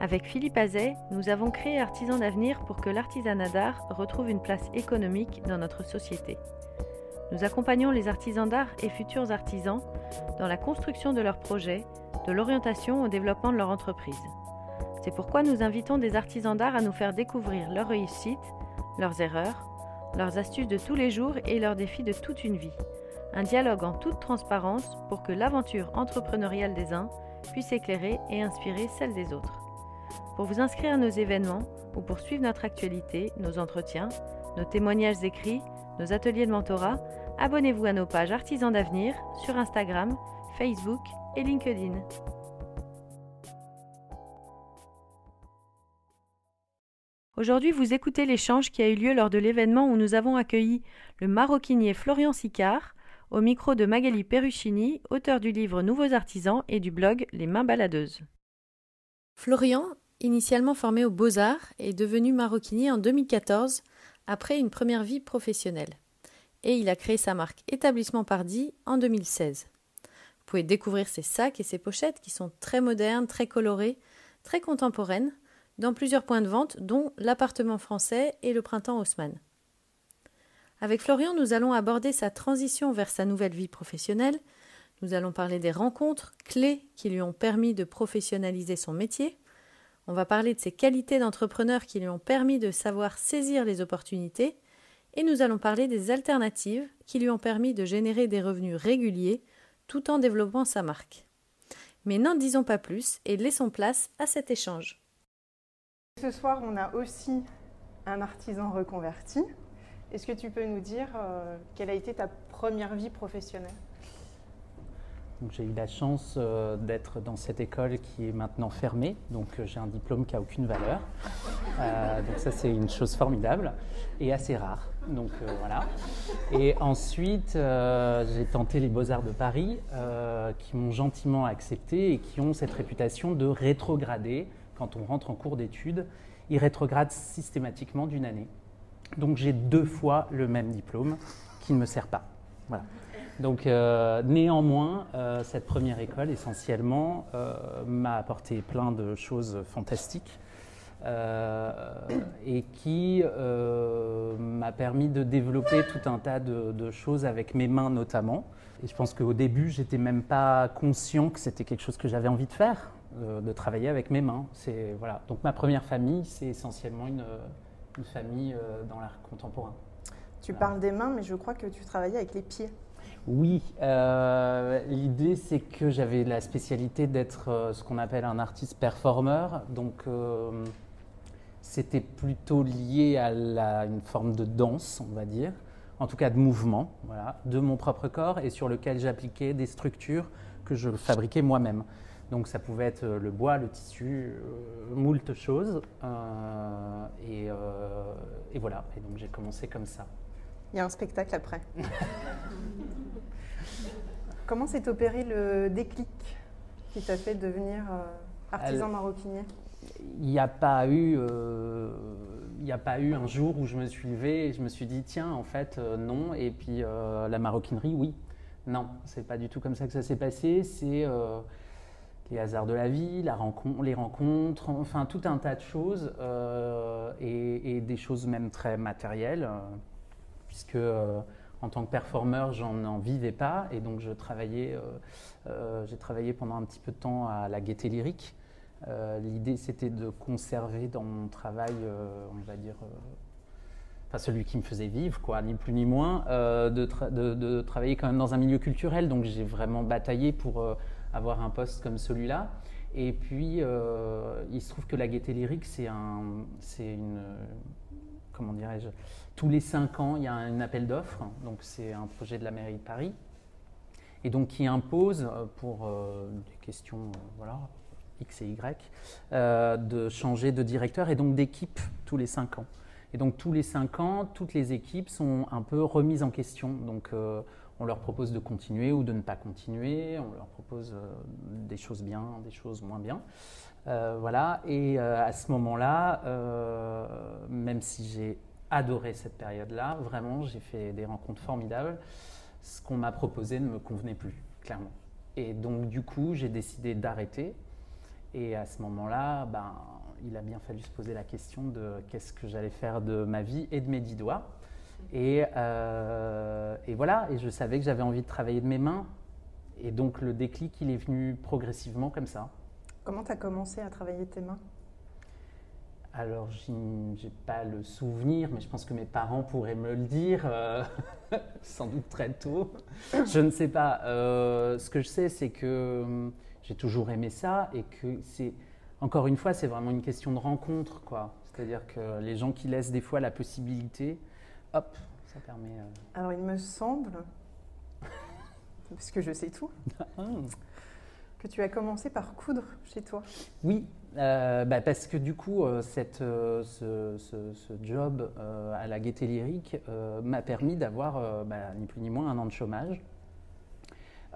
Avec Philippe Azet, nous avons créé Artisans d'avenir pour que l'artisanat d'art retrouve une place économique dans notre société. Nous accompagnons les artisans d'art et futurs artisans dans la construction de leurs projets, de l'orientation au développement de leur entreprise. C'est pourquoi nous invitons des artisans d'art à nous faire découvrir leurs réussites, leurs erreurs, leurs astuces de tous les jours et leurs défis de toute une vie. Un dialogue en toute transparence pour que l'aventure entrepreneuriale des uns puisse éclairer et inspirer celle des autres. Pour vous inscrire à nos événements ou pour suivre notre actualité, nos entretiens, nos témoignages écrits, nos ateliers de mentorat, abonnez-vous à nos pages Artisans d'avenir sur Instagram, Facebook et LinkedIn. Aujourd'hui, vous écoutez l'échange qui a eu lieu lors de l'événement où nous avons accueilli le maroquinier Florian Sicard, au micro de Magali Perruchini, auteur du livre Nouveaux artisans et du blog Les mains baladeuses. Florian, initialement formé aux Beaux-Arts, est devenu maroquinier en 2014 après une première vie professionnelle. Et il a créé sa marque Établissement Pardy en 2016. Vous pouvez découvrir ses sacs et ses pochettes qui sont très modernes, très colorées, très contemporaines, dans plusieurs points de vente, dont l'appartement français et le printemps Haussmann. Avec Florian, nous allons aborder sa transition vers sa nouvelle vie professionnelle. Nous allons parler des rencontres clés qui lui ont permis de professionnaliser son métier. On va parler de ses qualités d'entrepreneur qui lui ont permis de savoir saisir les opportunités. Et nous allons parler des alternatives qui lui ont permis de générer des revenus réguliers tout en développant sa marque. Mais n'en disons pas plus et laissons place à cet échange. Ce soir, on a aussi un artisan reconverti. Est-ce que tu peux nous dire euh, quelle a été ta première vie professionnelle? J'ai eu la chance euh, d'être dans cette école qui est maintenant fermée, donc euh, j'ai un diplôme qui n'a aucune valeur. donc ça c'est une chose formidable et assez rare. Donc voilà. Et ensuite j'ai tenté les Beaux-Arts de Paris qui m'ont gentiment accepté et qui ont cette réputation de rétrograder quand on rentre en cours d'études. Ils rétrogradent systématiquement d'une année. Donc j'ai deux fois le même diplôme qui ne me sert pas. Voilà. Donc euh, néanmoins, euh, cette première école essentiellement euh, m'a apporté plein de choses fantastiques et qui m'a permis de développer tout un tas de, de, choses avec mes mains notamment. Et je pense qu'au début, j'étais même pas conscient que c'était quelque chose que j'avais envie de faire, de travailler avec mes mains. C'est voilà. Donc ma première famille, c'est essentiellement une une famille dans l'art contemporain. Tu parles des mains, mais je crois que tu travaillais avec les pieds. Oui, euh, l'idée c'est que j'avais la spécialité d'être euh, ce qu'on appelle un artiste performeur, donc c'était plutôt lié à une forme de danse, on va dire, en tout cas de mouvement, de mon propre corps et sur lequel j'appliquais des structures que je fabriquais moi-même. Donc ça pouvait être le bois, le tissu, euh, moult choses. Euh, euh, et, voilà, et donc j'ai commencé comme ça. Il y a un spectacle après. Comment s'est opéré le déclic qui t'a fait devenir artisan maroquinier? Il n'y a pas eu, il a pas eu un jour où je me suis levé et je me suis dit tiens en fait non. Et puis la maroquinerie oui. Non c'est pas du tout comme ça que ça s'est passé. C'est les hasards de la vie, la rencontre, les rencontres, enfin tout un tas de choses euh, et, des choses même très matérielles, euh, puisque euh, en tant que performeur, j'en n'en vivais pas et donc je travaillais, j'ai travaillé pendant un petit peu de temps à la Gaieté Lyrique. L'idée c'était de conserver dans mon travail, on va dire, enfin celui qui me faisait vivre, quoi, ni plus ni moins, de, travailler quand même dans un milieu culturel. Donc j'ai vraiment bataillé pour avoir un poste comme celui-là. Et puis, il se trouve que la gaieté lyrique, c'est un, une, comment dirais-je, tous les cinq ans, il y a un appel d'offres. Donc c'est un projet de la mairie de Paris et donc qui impose pour des questions, voilà, X et Y, euh, de changer de directeur et donc d'équipe tous les cinq ans. Et donc tous les cinq ans, toutes les équipes sont un peu remises en question. Donc euh, on leur propose de continuer ou de ne pas continuer, on leur propose euh, des choses bien, des choses moins bien. Voilà, et à ce moment-là, même si j'ai adoré cette période-là, vraiment j'ai fait des rencontres formidables, ce qu'on m'a proposé ne me convenait plus, clairement. Et donc du coup, j'ai décidé d'arrêter et à ce moment-là, ben, il a bien fallu se poser la question de qu'est-ce que j'allais faire de ma vie et de mes dix doigts. Et, euh, et voilà, et je savais que j'avais envie de travailler de mes mains. Et donc le déclic, il est venu progressivement comme ça. Comment tu as commencé à travailler tes mains? Alors, je n'ai pas le souvenir, mais je pense que mes parents pourraient me le dire, euh, sans doute très tôt. Je ne sais pas. Euh, ce que je sais, c'est que j'ai toujours aimé ça et que c'est, encore une fois, c'est vraiment une question de rencontre, quoi. C'est-à-dire que les gens qui laissent des fois la possibilité, hop, ça permet. Euh, Alors, il me semble, parce que je sais tout, ah. Que tu as commencé par coudre chez toi. Oui, euh, bah, parce que du coup, euh, cette, ce, ce, job à la Gaieté Lyrique m'a permis d'avoir bah, ni plus ni moins un an de chômage.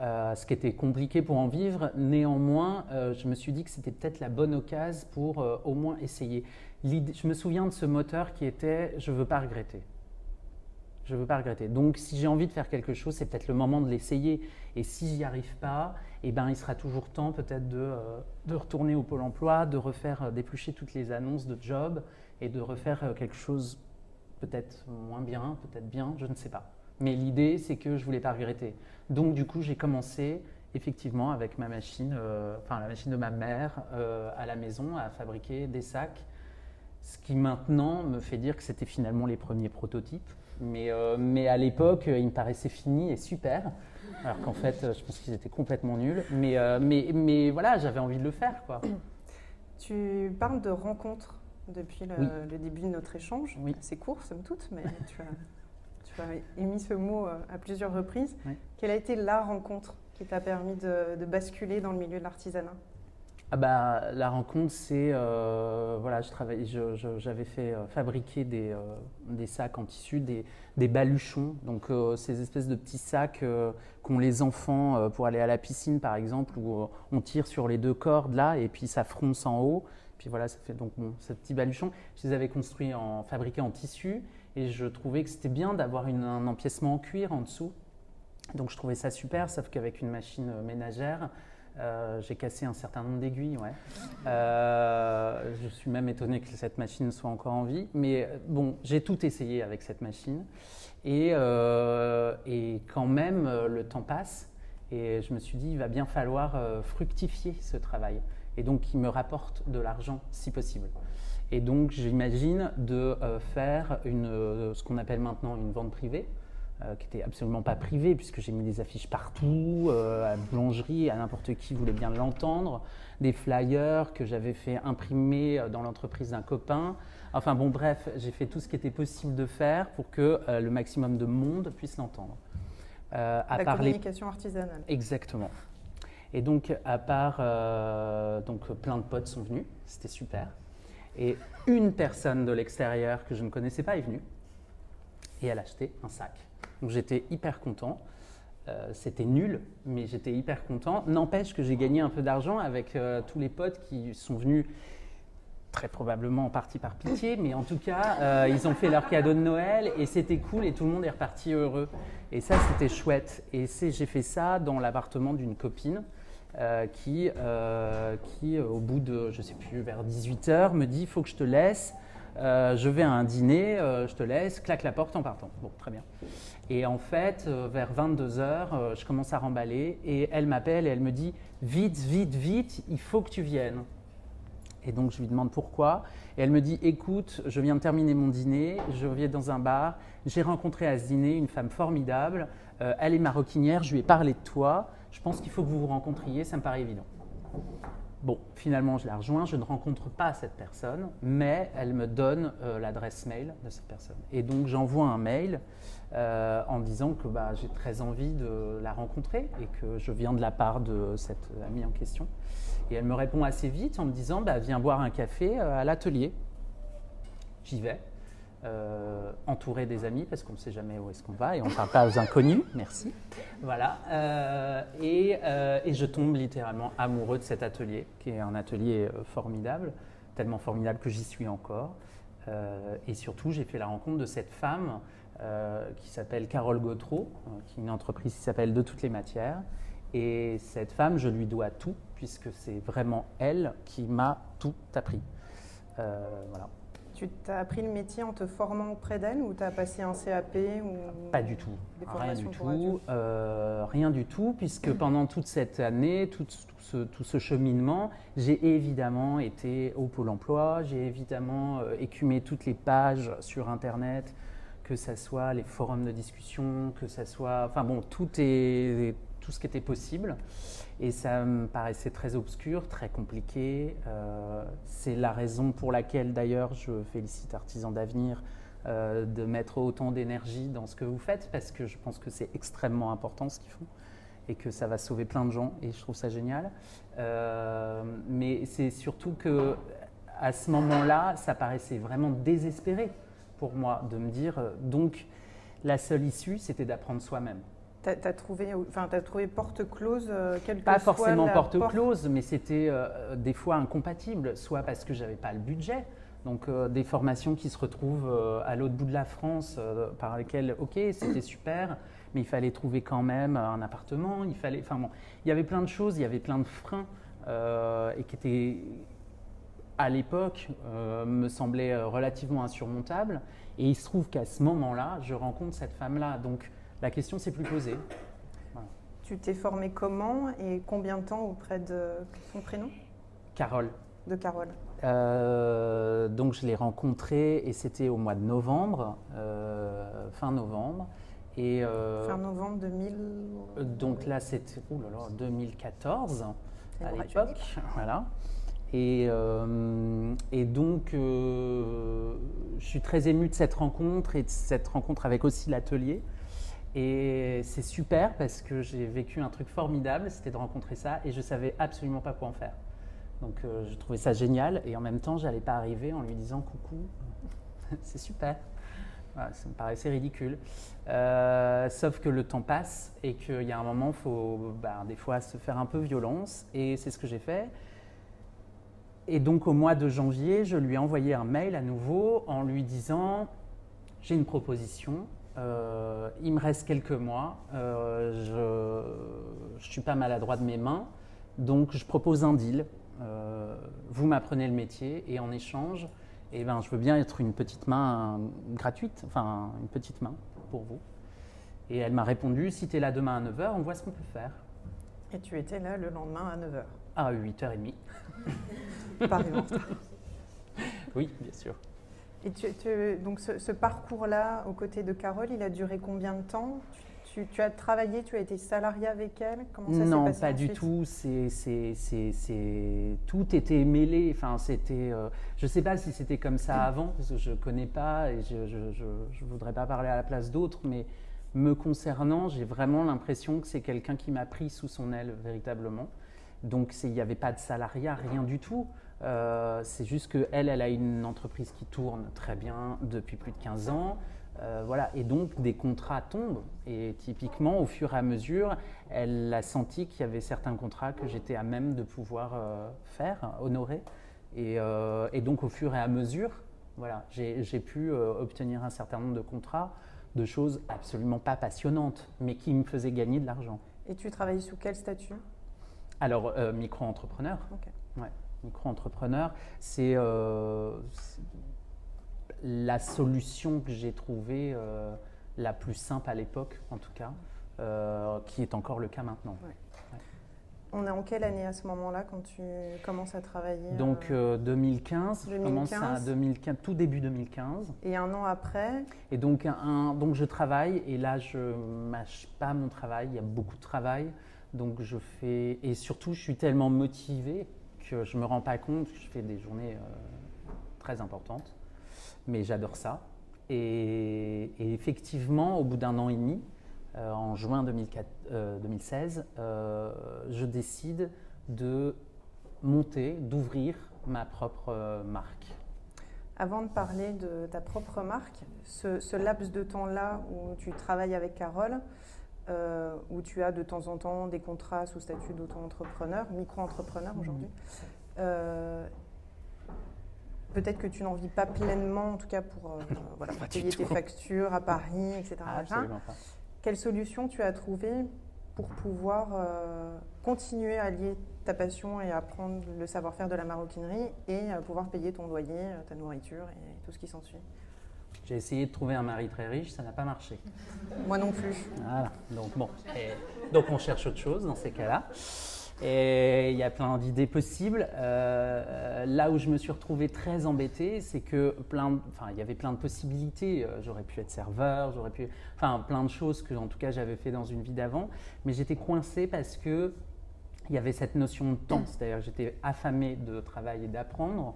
Euh, ce qui était compliqué pour en vivre. Néanmoins, euh, je me suis dit que c'était peut-être la bonne occasion pour euh, au moins essayer. Je me souviens de ce moteur qui était je ne veux pas regretter. Je ne veux pas regretter. Donc, si j'ai envie de faire quelque chose, c'est peut-être le moment de l'essayer. Et si j'y arrive pas, eh ben, il sera toujours temps peut-être de, de, retourner au pôle emploi, de refaire d'éplucher toutes les annonces de job et de refaire quelque chose peut-être moins bien, peut-être bien, je ne sais pas. Mais l'idée, c'est que je ne voulais pas regretter. Donc, du coup, j'ai commencé effectivement avec ma machine, euh, enfin la machine de ma mère euh, à la maison à fabriquer des sacs. Ce qui maintenant me fait dire que c'était finalement les premiers prototypes. Mais, euh, mais à l'époque, ils me paraissaient finis et super. Alors qu'en fait, je pense qu'ils étaient complètement nuls. Mais, mais, mais voilà, j'avais envie de le faire. Quoi. Tu parles de rencontres depuis le, début de notre échange. Oui. C'est court, somme toute, mais tu as tu as émis ce mot euh, à plusieurs reprises. Quelle a été la rencontre qui t'a permis de, basculer dans le milieu de l'artisanat? Ah bah, la rencontre, c'est euh, voilà, je j'avais fait euh, fabriquer des, des, sacs en tissu, des, baluchons, donc ces espèces de petits sacs qu'ont les enfants pour aller à la piscine par exemple, où on tire sur les deux cordes là et puis ça fronce en haut. Puis voilà, ça fait donc ce petit baluchon. Je les avais construits en fabriqués en tissu et je trouvais que c'était bien d'avoir un empiècement en cuir en dessous. Donc je trouvais ça super, sauf qu'avec une machine ménagère, euh, j'ai cassé un certain nombre d'aiguilles. Ouais. Euh, je suis même étonné que cette machine soit encore en vie. Mais bon, j'ai tout essayé avec cette machine. Et, euh, quand même, le temps passe. Et je me suis dit, il va bien falloir fructifier ce travail. Et donc, il me rapporte de l'argent si possible. Et donc, j'imagine de euh, faire une, euh, ce qu'on appelle maintenant une vente privée, euh, qui n'était absolument pas privée, puisque j'ai mis des affiches partout, à la boulangerie, à n'importe qui voulait bien l'entendre, des flyers que j'avais fait imprimer dans l'entreprise d'un copain. Enfin bon, bref, j'ai fait tout ce qui était possible de faire pour que le maximum de monde puisse l'entendre. la communication artisanale. Exactement. Et donc, à part, donc plein de potes sont venus, c'était super. Et une personne de l'extérieur que je ne connaissais pas est venue et elle a acheté un sac. Donc j'étais hyper content. Euh, c'était nul, mais j'étais hyper content. N'empêche que j'ai gagné un peu d'argent avec euh, tous les potes qui sont venus très probablement en partie par pitié, mais en tout cas, euh, ils ont fait leur cadeau de Noël et c'était cool et tout le monde est reparti heureux. Et ça, c'était chouette. Et j'ai fait ça dans l'appartement d'une copine qui, qui, au bout de, je sais plus, vers 18 heures, me dit il faut que je te laisse. je vais à un dîner, je te laisse, claque la porte en partant. Bon, très bien. Et en fait, vers 22 heures, je commence à remballer et elle m'appelle et elle me dit vite, vite, vite, il faut que tu viennes. Et donc je lui demande pourquoi. Et elle me dit écoute, je viens de terminer mon dîner, je viens dans un bar, j'ai rencontré à ce dîner une femme formidable, euh, elle est maroquinière, je lui ai parlé de toi, je pense qu'il faut que vous vous rencontriez, ça me paraît évident. Bon, finalement, je la rejoins, je ne rencontre pas cette personne, mais elle me donne euh, l'adresse mail de cette personne. Et donc, j'envoie un mail euh, en disant que bah, j'ai très envie de la rencontrer et que je viens de la part de cette amie en question. Et elle me répond assez vite en me disant bah, Viens boire un café euh, à l'atelier. J'y vais. Euh, entouré des amis parce qu'on ne sait jamais où est-ce qu'on va et on ne parle pas aux inconnus, merci. Voilà. Euh, et, et, je tombe littéralement amoureux de cet atelier, qui est un atelier formidable, tellement formidable que j'y suis encore. et surtout, j'ai fait la rencontre de cette femme qui s'appelle Carole Gautreau, qui est une entreprise qui s'appelle De toutes les matières. Et cette femme, je lui dois tout, puisque c'est vraiment elle qui m'a tout appris. voilà. Tu as appris le métier en te formant auprès d'elle ou tu as passé un CAP ou Pas du tout. rien du tout. Euh, rien du tout, puisque pendant toute cette année, tout, ce, cheminement, j'ai évidemment été au Pôle emploi, j'ai évidemment euh, écumé toutes les pages sur Internet, que ce soit les forums de discussion, que ce soit. Enfin bon, tout, est, tout ce qui était possible. Et ça me paraissait très obscur, très compliqué. Euh, c'est la raison pour laquelle d'ailleurs je félicite Artisans d'Avenir euh, de mettre autant d'énergie dans ce que vous faites, parce que je pense que c'est extrêmement important ce qu'ils font et que ça va sauver plein de gens et je trouve ça génial. Euh, mais c'est surtout que à ce moment-là, ça paraissait vraiment désespéré pour moi de me dire donc la seule issue c'était d'apprendre soi-même. Tu as, trouvé, enfin, as trouvé porte close euh, Pas forcément porte, close, mais c'était euh, des fois incompatible, soit parce que j'avais pas le budget, donc euh, des formations qui se retrouvent à l'autre bout de la France, par lesquelles, ok, c'était super, mais il fallait trouver quand même un appartement, il fallait, enfin bon, il y avait plein de choses, il y avait plein de freins, et qui étaient à l'époque me semblaient relativement insurmontables. Et il se trouve qu'à ce moment-là, je rencontre cette femme-là, donc la question s'est plus posée. Tu t'es formé comment et combien de temps auprès de son prénom? Carole. De Carole. Euh, donc je l'ai rencontrée et c'était au mois de novembre, euh, fin novembre. Et, euh, fin novembre 2000. Donc là c'était 2014 à l'époque, voilà. Et, et donc je suis très ému de cette rencontre et de cette rencontre avec aussi l'atelier. Et c'est super parce que j'ai vécu un truc formidable, c'était de rencontrer ça et je savais absolument pas quoi en faire. Donc euh, je trouvais ça génial et en même temps, j'allais pas arriver en lui disant coucou, c'est super. ça me paraissait ridicule. Euh, sauf que le temps passe et qu'il y a un moment, il faut bah, des fois se faire un peu violence et c'est ce que j'ai fait. Et donc au mois de janvier, je lui ai envoyé un mail à nouveau en lui disant j'ai une proposition, euh, il me reste quelques mois, euh, je ne suis pas maladroit de mes mains, donc je propose un deal. Euh, vous m'apprenez le métier et en échange, eh ben, je veux bien être une petite main gratuite, enfin une petite main pour vous. Et elle m'a répondu, si tu es là demain à 9h, on voit ce qu'on peut faire. Et tu étais là le lendemain à 9h À 8h30. Oui, bien sûr. Et tu, donc ce, parcours-là, aux côtés de Carole, il a duré combien de temps? Tu, as travaillé, tu as été salarié avec elle? Comment ça Non, passé pas du tout. C'est, tout était mêlé. Enfin, c'était, euh, je ne sais pas si c'était comme ça avant, parce que je ne connais pas et je ne voudrais pas parler à la place d'autres, mais me concernant, j'ai vraiment l'impression que c'est quelqu'un qui m'a pris sous son aile véritablement. Donc il n'y avait pas de salariat, rien du tout. Euh, c'est juste qu'elle, elle a une entreprise qui tourne très bien depuis plus de 15 ans. Euh, voilà, et donc des contrats tombent. Et typiquement, au fur et à mesure, elle a senti qu'il y avait certains contrats que j'étais à même de pouvoir euh, faire, honorer. Et, donc, au fur et à mesure, voilà, j'ai pu obtenir un certain nombre de contrats, de choses absolument pas passionnantes, mais qui me faisaient gagner de l'argent. Et tu travailles sous quel statut? Alors, micro-entrepreneur. Ouais micro-entrepreneur, euh, c'est la solution que j'ai trouvée euh, la plus simple à l'époque, en tout cas, euh, qui est encore le cas maintenant. On est en quelle année à ce moment-là quand tu commences à travailler Donc 2015, 2015. je commence à 2015, tout début 2015. Et un an après Et donc, un, donc je travaille et là je mâche pas mon travail, il y a beaucoup de travail. Donc je fais, et surtout je suis tellement motivé que je me rends pas compte je fais des journées euh, très importantes. Mais j'adore ça. Et, effectivement, au bout d'un an et demi, euh, en juin 2004, euh, 2016, euh, je décide de monter, d'ouvrir ma propre marque. Avant de parler de ta propre marque, ce laps de temps-là où tu travailles avec Carole, euh, où tu as de temps en temps des contrats sous statut d'auto-entrepreneur, micro-entrepreneur aujourd'hui, euh, peut-être que tu n'en vis pas pleinement, en tout cas pour, euh, voilà, pour payer tes factures à Paris, etc. Ah, machin. absolument pas. Quelle solution tu as trouvé pour pouvoir continuer à lier ta passion et apprendre le savoir-faire de la maroquinerie et pouvoir payer ton loyer, ta nourriture et tout ce qui s'ensuit? J'ai essayé de trouver un mari très riche, ça n'a pas marché. Moi non plus. Voilà, donc bon. Et donc on cherche autre chose dans ces cas-là. Et il y a plein d'idées possibles. Euh, là où je me suis retrouvé très embêté, c'est que plein, de- enfin, il y avait plein de possibilités. Euh, J'aurais pu être serveur, j'aurais pu, enfin, plein de choses que, en tout cas, j'avais fait dans une vie d'avant. Mais j'étais coincé parce que il y avait cette notion de temps, c'est-à-dire que j'étais affamé de travail et d'apprendre.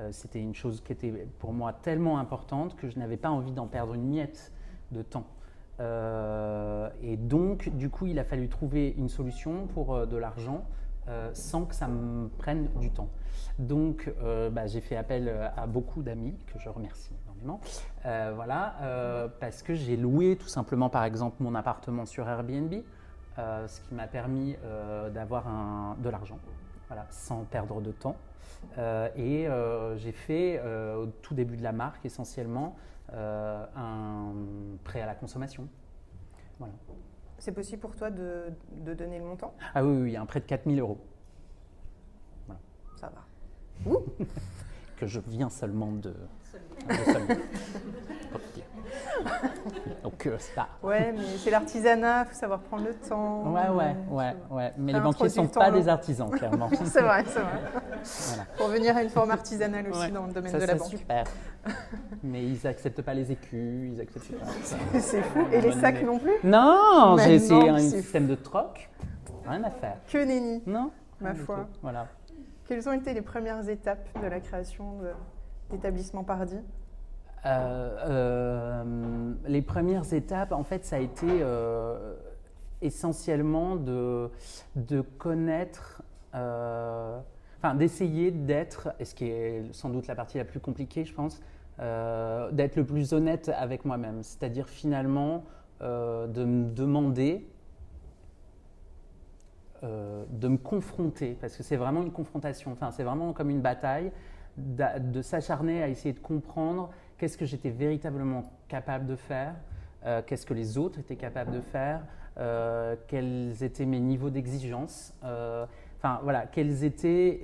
Euh, C'était une chose qui était pour moi tellement importante que je n'avais pas envie d'en perdre une miette de temps. Euh, et donc, du coup, il a fallu trouver une solution pour euh, de l'argent sans que ça me prenne du temps. Donc, bah, j'ai fait appel à beaucoup d'amis que je remercie énormément. Voilà, parce que j'ai loué tout simplement, par exemple, mon appartement sur Airbnb, ce qui m'a permis d'avoir de l'argent, voilà, sans perdre de temps. Euh, et euh, j'ai fait, euh, au tout début de la marque, essentiellement, euh, un prêt à la consommation. Voilà. C'est possible pour toi de, de donner le montant? Ah oui, oui, un prêt de 4000 euros Ça va. que je viens seulement de. de seulement. Donc, euh, ça. Ouais, mais c'est l'artisanat, il faut savoir prendre le temps. Ouais, ouais, Euh, ouais, ouais. Mais les banquiers ne sont pas long. des artisans, clairement. C'est vrai, c'est vrai. Voilà. Pour venir à une forme artisanale aussi Ouais. dans le domaine Ça, de la c'est banque. super. Mais ils acceptent pas les écus, ils acceptent pas. C'est fou. Et les sacs non plus Non, Mais j'ai essayé non, un c'est système de troc. Rien à faire. Que nenni. Non Ma foi. Voilà. Quelles ont été les premières étapes de la création d'établissement Pardi Euh, euh, les premières étapes, en fait, ça a été euh, essentiellement de, connaître, enfin d'essayer d'être, ce qui est sans doute la partie la plus compliquée, je pense, d'être le plus honnête avec moi-même. C'est-à-dire finalement de me demander, de me confronter, parce que c'est vraiment une confrontation, enfin c'est vraiment comme une bataille, de s'acharner à essayer de comprendre qu'est-ce que j'étais véritablement capable de faire, euh, qu'est-ce que les autres étaient capables de faire, euh, quels étaient mes niveaux d'exigence, euh, enfin voilà, quels étaient,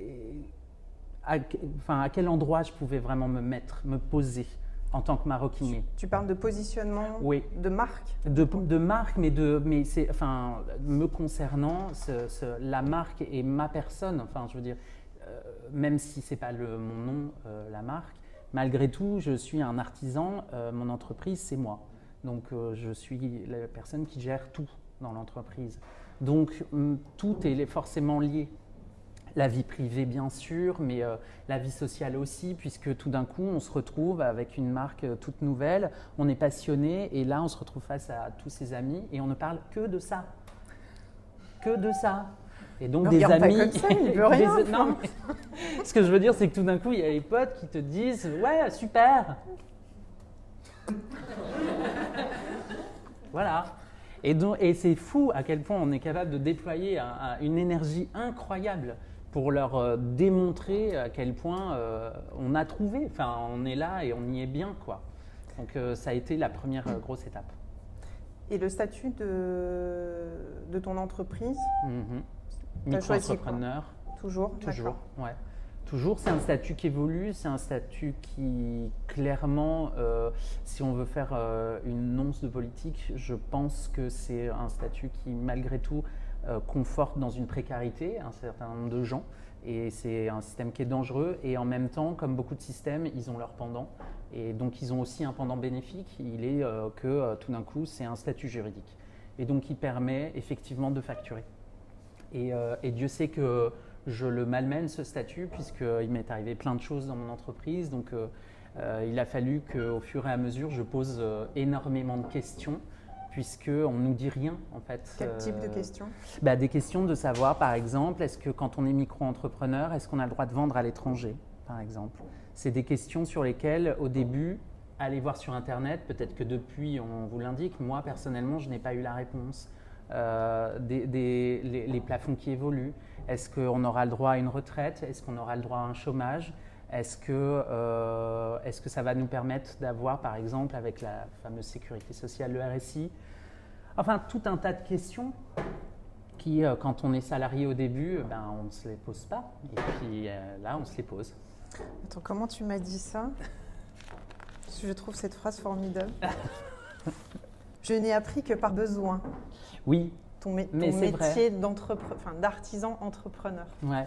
à, enfin, à quel endroit je pouvais vraiment me mettre, me poser en tant que maroquinier. Tu parles de positionnement, Oui. de marque? De, de marque, mais de, mais c'est, enfin, me concernant, ce- ce- la marque et ma personne. Enfin, je veux dire, euh, même si c'est pas le, mon nom, euh, la marque, malgré tout, je suis un artisan. euh, mon entreprise, c'est moi. Donc, euh, je suis la personne qui gère tout dans l'entreprise. Donc, hum, tout est forcément lié. La vie privée, bien sûr, mais euh, la vie sociale aussi, puisque tout d'un coup, on se retrouve avec une marque toute nouvelle, on est passionné, et là, on se retrouve face à tous ses amis, et on ne parle que de ça. Que de ça. Et donc, des amis. ça, il veut des- rien, non, mais ce que je veux dire, c'est que tout d'un coup, il y a les potes qui te disent Ouais, super Voilà. Et, donc- et c'est fou à quel point on est capable de déployer un- un- une énergie incroyable pour leur euh, démontrer à quel point euh, on a trouvé. Enfin, on est là et on y est bien, quoi. Donc, euh, ça a été la première grosse étape. et le statut de, de ton entreprise, quoi Micro-entrepreneur. toujours Toujours, ouais. Toujours, c'est un statut qui évolue, c'est un statut qui, clairement, euh, si on veut faire euh, une nonce de politique, je pense que c'est un statut qui, malgré tout, conforte dans une précarité un certain nombre de gens. Et c'est un système qui est dangereux. Et en même temps, comme beaucoup de systèmes, ils ont leur pendant. Et donc, ils ont aussi un pendant bénéfique. Il est que tout d'un coup, c'est un statut juridique. Et donc, il permet effectivement de facturer. Et, et Dieu sait que je le malmène ce statut puisqu'il m'est arrivé plein de choses dans mon entreprise. Donc euh, euh, il a fallu qu'au fur et à mesure, je pose euh, énormément de questions puisqu'on ne nous dit rien en fait. Quel type de questions? bah, Des questions de savoir par exemple, est-ce que quand on est micro-entrepreneur, est-ce qu'on a le droit de vendre à l'étranger par exemple? C'est des questions sur lesquelles au début, allez voir sur Internet, peut-être que depuis on vous l'indique, moi personnellement je n'ai pas eu la réponse. Des, les, plafonds qui évoluent. Est-ce qu'on aura le droit à une retraite? Est-ce qu'on aura le droit à un chômage? Est-ce que, euh, est que ça va nous permettre d'avoir, par exemple, avec la fameuse sécurité sociale, le RSI Enfin, tout un tas de questions qui, euh, quand on est salarié au début, ben, on ne se les pose pas. Et puis euh, là, on se les pose. Attends, comment tu m'as dit ça? Je trouve cette phrase formidable. Je n'ai appris que par besoin. Oui, ton, métier d'artisan entrepreneur. Ouais.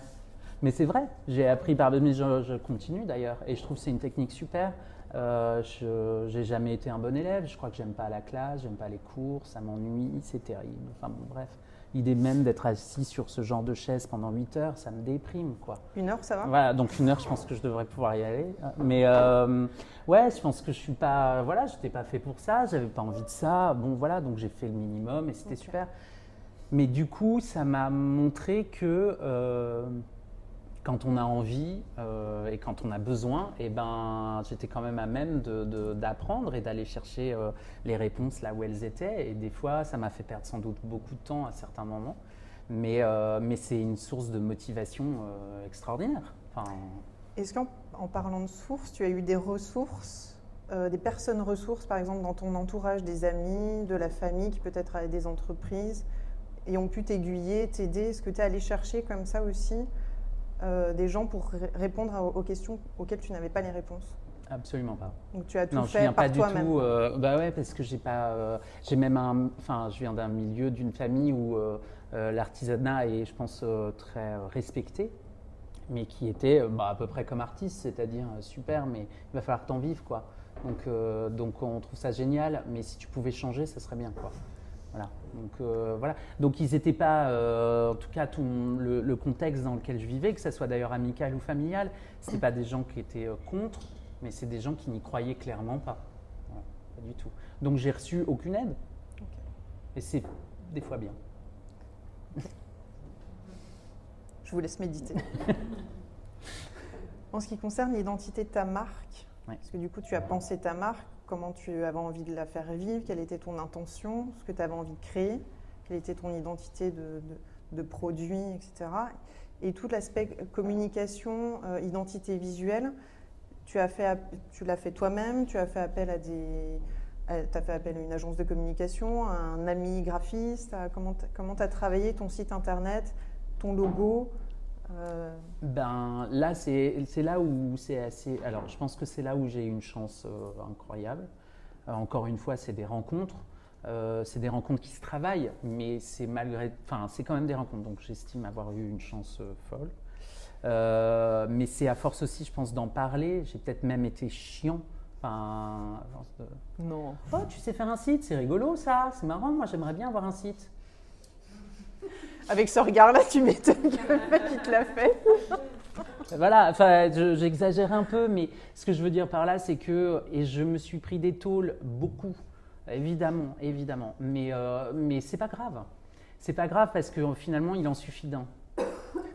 Mais c'est vrai, j'ai appris par mais je, je continue d'ailleurs, et je trouve que c'est une technique super. Euh, je n'ai jamais été un bon élève, je crois que j'aime pas la classe, j'aime pas les cours, ça m'ennuie, c'est terrible. Enfin bon, bref. L'idée même d'être assis sur ce genre de chaise pendant 8 heures, ça me déprime. quoi. Une heure, ça va? Voilà, donc une heure, je pense que je devrais pouvoir y aller. Mais euh, ouais, je pense que je suis pas. Voilà, je n'étais pas fait pour ça, j'avais pas envie de ça. Bon, voilà, donc j'ai fait le minimum et c'était super. Mais du coup, ça m'a montré que euh, quand on a envie euh, et quand on a besoin, eh ben, j'étais quand même à même d'apprendre et d'aller chercher euh, les réponses là où elles étaient. Et des fois, ça m'a fait perdre sans doute beaucoup de temps à certains moments. Mais, mais c'est une source de motivation extraordinaire. Enfin, Est-ce qu'en en parlant de sources, tu as eu des ressources des personnes ressources, par exemple, dans ton entourage, des amis, de la famille qui peut-être a des entreprises et ont pu t'aiguiller, t'aider? Est-ce que tu es allé chercher comme ça aussi euh, des gens pour répondre aux questions auxquelles tu n'avais pas les réponses Absolument pas. Donc tu as tout non, fait je viens par pas du tout. Euh, bah ouais, parce que j'ai pas. Euh, j'ai même un. Enfin, je viens d'un milieu, d'une famille où l'artisanat est, je pense, très respecté, mais qui était bah, à peu près comme artiste, c'est-à-dire super, mais il va falloir t'en vives, quoi. Donc, donc on trouve ça génial, mais si tu pouvais changer, ça serait bien, quoi. Voilà. Donc, euh, voilà. Donc ils n'étaient pas, euh, en tout cas, tout le, contexte dans lequel je vivais, que ce soit d'ailleurs amical ou familial, ce pas des gens qui étaient euh, contre, mais c'est des gens qui n'y croyaient clairement pas. pas du tout. Donc j'ai reçu aucune aide. Et c'est des fois bien. Je vous laisse méditer. en ce qui concerne l'identité de ta marque, parce que du coup tu as pensé ta marque, comment tu avais envie de la faire vivre, quelle était ton intention, ce que tu avais envie de créer, quelle était ton identité de, produit, etc. Et tout l'aspect communication, euh, identité visuelle, tu l'as fait toi-même, tu as fait appel à des, tu as fait appel à une agence de communication, à un ami graphiste, comment tu as travaillé ton site internet, ton logo, euh, ben là, c'est là où c'est assez. Alors, je pense que c'est là où j'ai une chance euh, incroyable. Euh, encore une fois, c'est des rencontres. c'est des rencontres qui se travaillent, mais c'est malgré. Enfin, c'est quand même des rencontres. Donc, j'estime avoir eu une chance folle. mais c'est à force aussi, je pense, d'en parler. J'ai peut-être même été chiant. Enfin, Non. Oh, tu sais faire un site, c'est rigolo ça, c'est marrant. Moi, j'aimerais bien avoir un site. Avec ce regard-là, tu m'étonnes que le mec, il te l'a fait. Voilà, j'exagère un peu, mais ce que je veux dire par là, c'est que, et je me suis pris des tôles beaucoup, évidemment, évidemment, mais, euh, mais c'est pas grave. C'est pas grave parce que finalement, il en suffit d'un.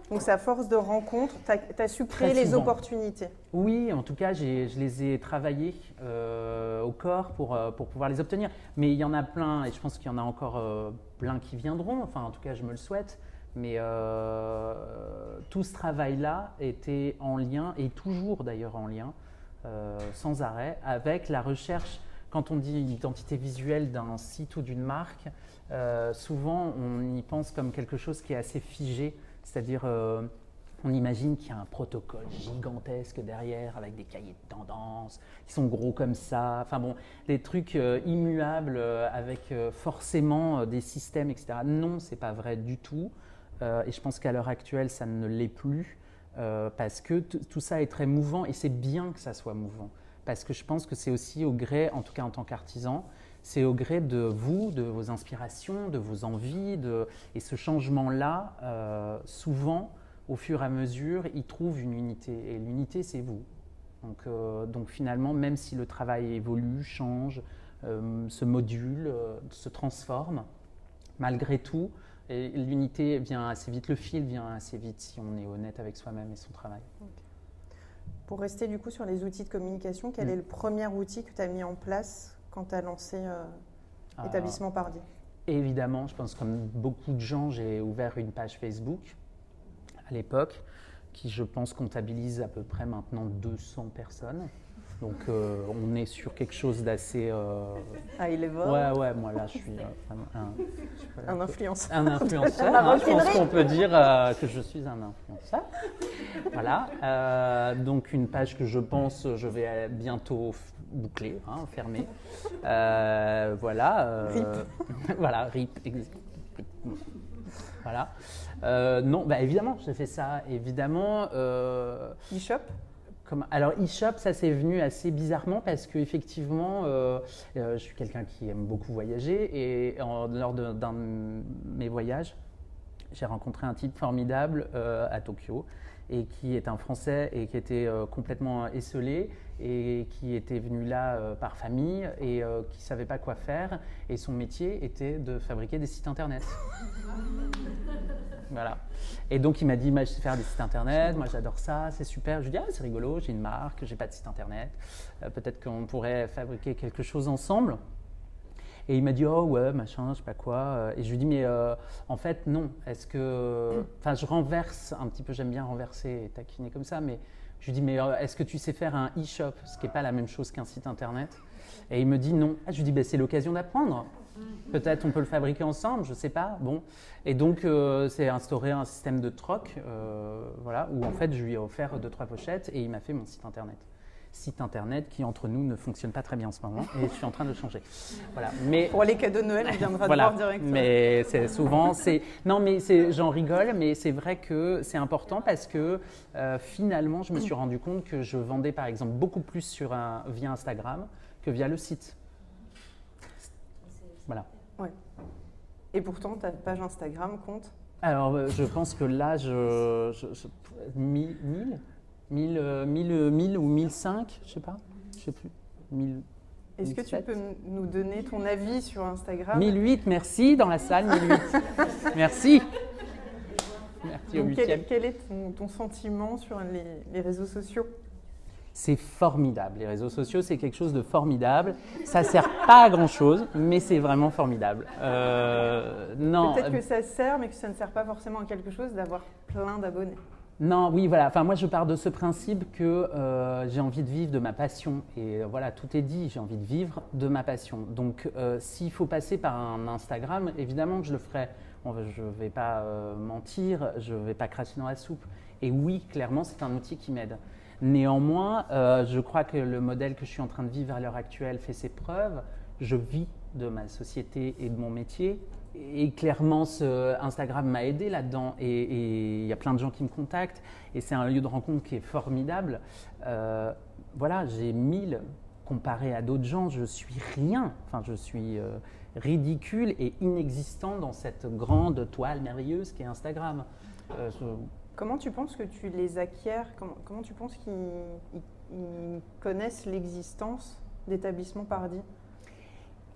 Donc, c'est à force de rencontres, tu as, su créer les opportunités. Oui, en tout cas, je les ai travaillées euh, au corps pour, euh, pour pouvoir les obtenir. Mais il y en a plein, et je pense qu'il y en a encore euh, plein qui viendront. Enfin, en tout cas, je me le souhaite. Mais tout ce travail-là était en lien, et toujours d'ailleurs en lien, sans arrêt, avec la recherche. Quand on dit identité visuelle d'un site ou d'une marque, souvent on y pense comme quelque chose qui est assez figé c'est-à-dire, euh, on imagine qu'il y a un protocole gigantesque derrière avec des cahiers de tendance qui sont gros comme ça. Enfin bon, des trucs euh, immuables euh, avec forcément des systèmes, etc. Non, c'est pas vrai du tout. et je pense qu'à l'heure actuelle, ça ne l'est plus parce que tout ça est très mouvant et c'est bien que ça soit mouvant. Parce que je pense que c'est aussi au gré, en tout cas en tant qu'artisan, c'est au gré de vous, de vos inspirations, de vos envies. De... Et ce changement-là, souvent, au fur et à mesure, il trouve une unité. Et l'unité, c'est vous. Donc, euh, donc, finalement, même si le travail évolue, change, euh, se module, euh, se transforme, malgré tout, l'unité vient assez vite, le fil vient assez vite si on est honnête avec soi-même et son travail. Pour rester du coup sur les outils de communication, quel mm. est le premier outil que tu as mis en place quand tu as lancé ah. Établissement Pardi Évidemment, je pense comme beaucoup de gens, j'ai ouvert une page Facebook à l'époque, qui je pense comptabilise à peu près maintenant 200 personnes. Donc euh, on est sur quelque chose d'assez. Euh... Ah, il est bon. Ouais, ouais, moi là je suis euh, un, un, influenceur. Un influenceur. hein, je pense qu'on peut dire euh, que je suis un influenceur. Voilà. donc une page que je pense je vais bientôt boucler, hein, fermer. voilà. RIP. voilà, RIP. Voilà. Euh, non, bah évidemment, j'ai fait ça. Évidemment. Euh, e-shop? alors e-shop, ça s'est venu assez bizarrement parce que effectivement, euh, je suis quelqu'un qui aime beaucoup voyager et lors d'un de, mes voyages, j'ai rencontré un type formidable à Tokyo et qui est un Français et qui était complètement esselé et qui était venu là par famille et qui savait pas quoi faire et son métier était de fabriquer des sites internet. Voilà. Et donc il m'a dit, je sais faire des sites internet, moi j'adore ça, c'est super. Je lui ai dit, ah, c'est rigolo, j'ai une marque, j'ai pas de site internet, euh, peut-être qu'on pourrait fabriquer quelque chose ensemble. Et il m'a dit, oh ouais, machin, je sais pas quoi. Et je lui dit, mais euh, en fait, non. Est-ce que. Enfin, je renverse un petit peu, j'aime bien renverser et taquiner comme ça, mais je lui dis, mais euh, est-ce que tu sais faire un e-shop Ce qui n'est pas la même chose qu'un site internet? Et il me dit, non. Ah, je lui dis, ben, c'est l'occasion d'apprendre. Peut-être on peut le fabriquer ensemble, je ne sais pas. Bon. Et donc, euh, c'est instauré un système de troc, euh, voilà, où en fait, je lui ai offert deux, trois pochettes et il m'a fait mon site internet. Site internet qui, entre nous, ne fonctionne pas très bien en ce moment et je suis en train de le changer. Voilà. Mais, Pour les cadeaux de Noël, on viendra voilà. voir directement. Mais c'est souvent, c'est. Non, mais j'en rigole, mais c'est vrai que c'est important parce que euh, finalement, je me suis rendu compte que je vendais, par exemple, beaucoup plus sur un, via Instagram que via le site. Voilà. Ouais. Et pourtant, ta page Instagram compte? Alors, euh, je pense que là, je, 1000, 1000, 1000, ou 1005, je sais pas, je sais plus. 1000. Est-ce que tu peux nous donner ton avis sur Instagram? 1008, merci dans la salle, 1008. merci. Merci au quel, quel, est ton, sentiment sur les réseaux sociaux? C'est formidable. Les réseaux sociaux, c'est quelque chose de formidable. Ça ne sert pas à grand-chose, mais c'est vraiment formidable. Euh, non. Peut-être que ça sert, mais que ça ne sert pas forcément à quelque chose d'avoir plein d'abonnés. Non, oui, voilà. Enfin, moi, je pars de ce principe que euh, j'ai envie de vivre de ma passion. Et euh, voilà, tout est dit. J'ai envie de vivre de ma passion. Donc, s'il faut passer par un Instagram, évidemment que je le ferai. je ne vais pas mentir, je ne vais pas cracher dans la soupe. Et oui, clairement, c'est un outil qui m'aide. Néanmoins, euh, je crois que le modèle que je suis en train de vivre à l'heure actuelle fait ses preuves. Je vis de ma société et de mon métier. Et clairement, Instagram m'a aidé là-dedans. Et il y a plein de gens qui me contactent. Et c'est un lieu de rencontre qui est formidable. Euh, voilà, j'ai 1000 comparé à d'autres gens. Je suis rien. Enfin, je suis euh, ridicule et inexistant dans cette grande toile merveilleuse qui est Instagram. Comment tu penses que tu les acquiers? Comment, tu penses qu'ils connaissent l'existence d'établissements Pardi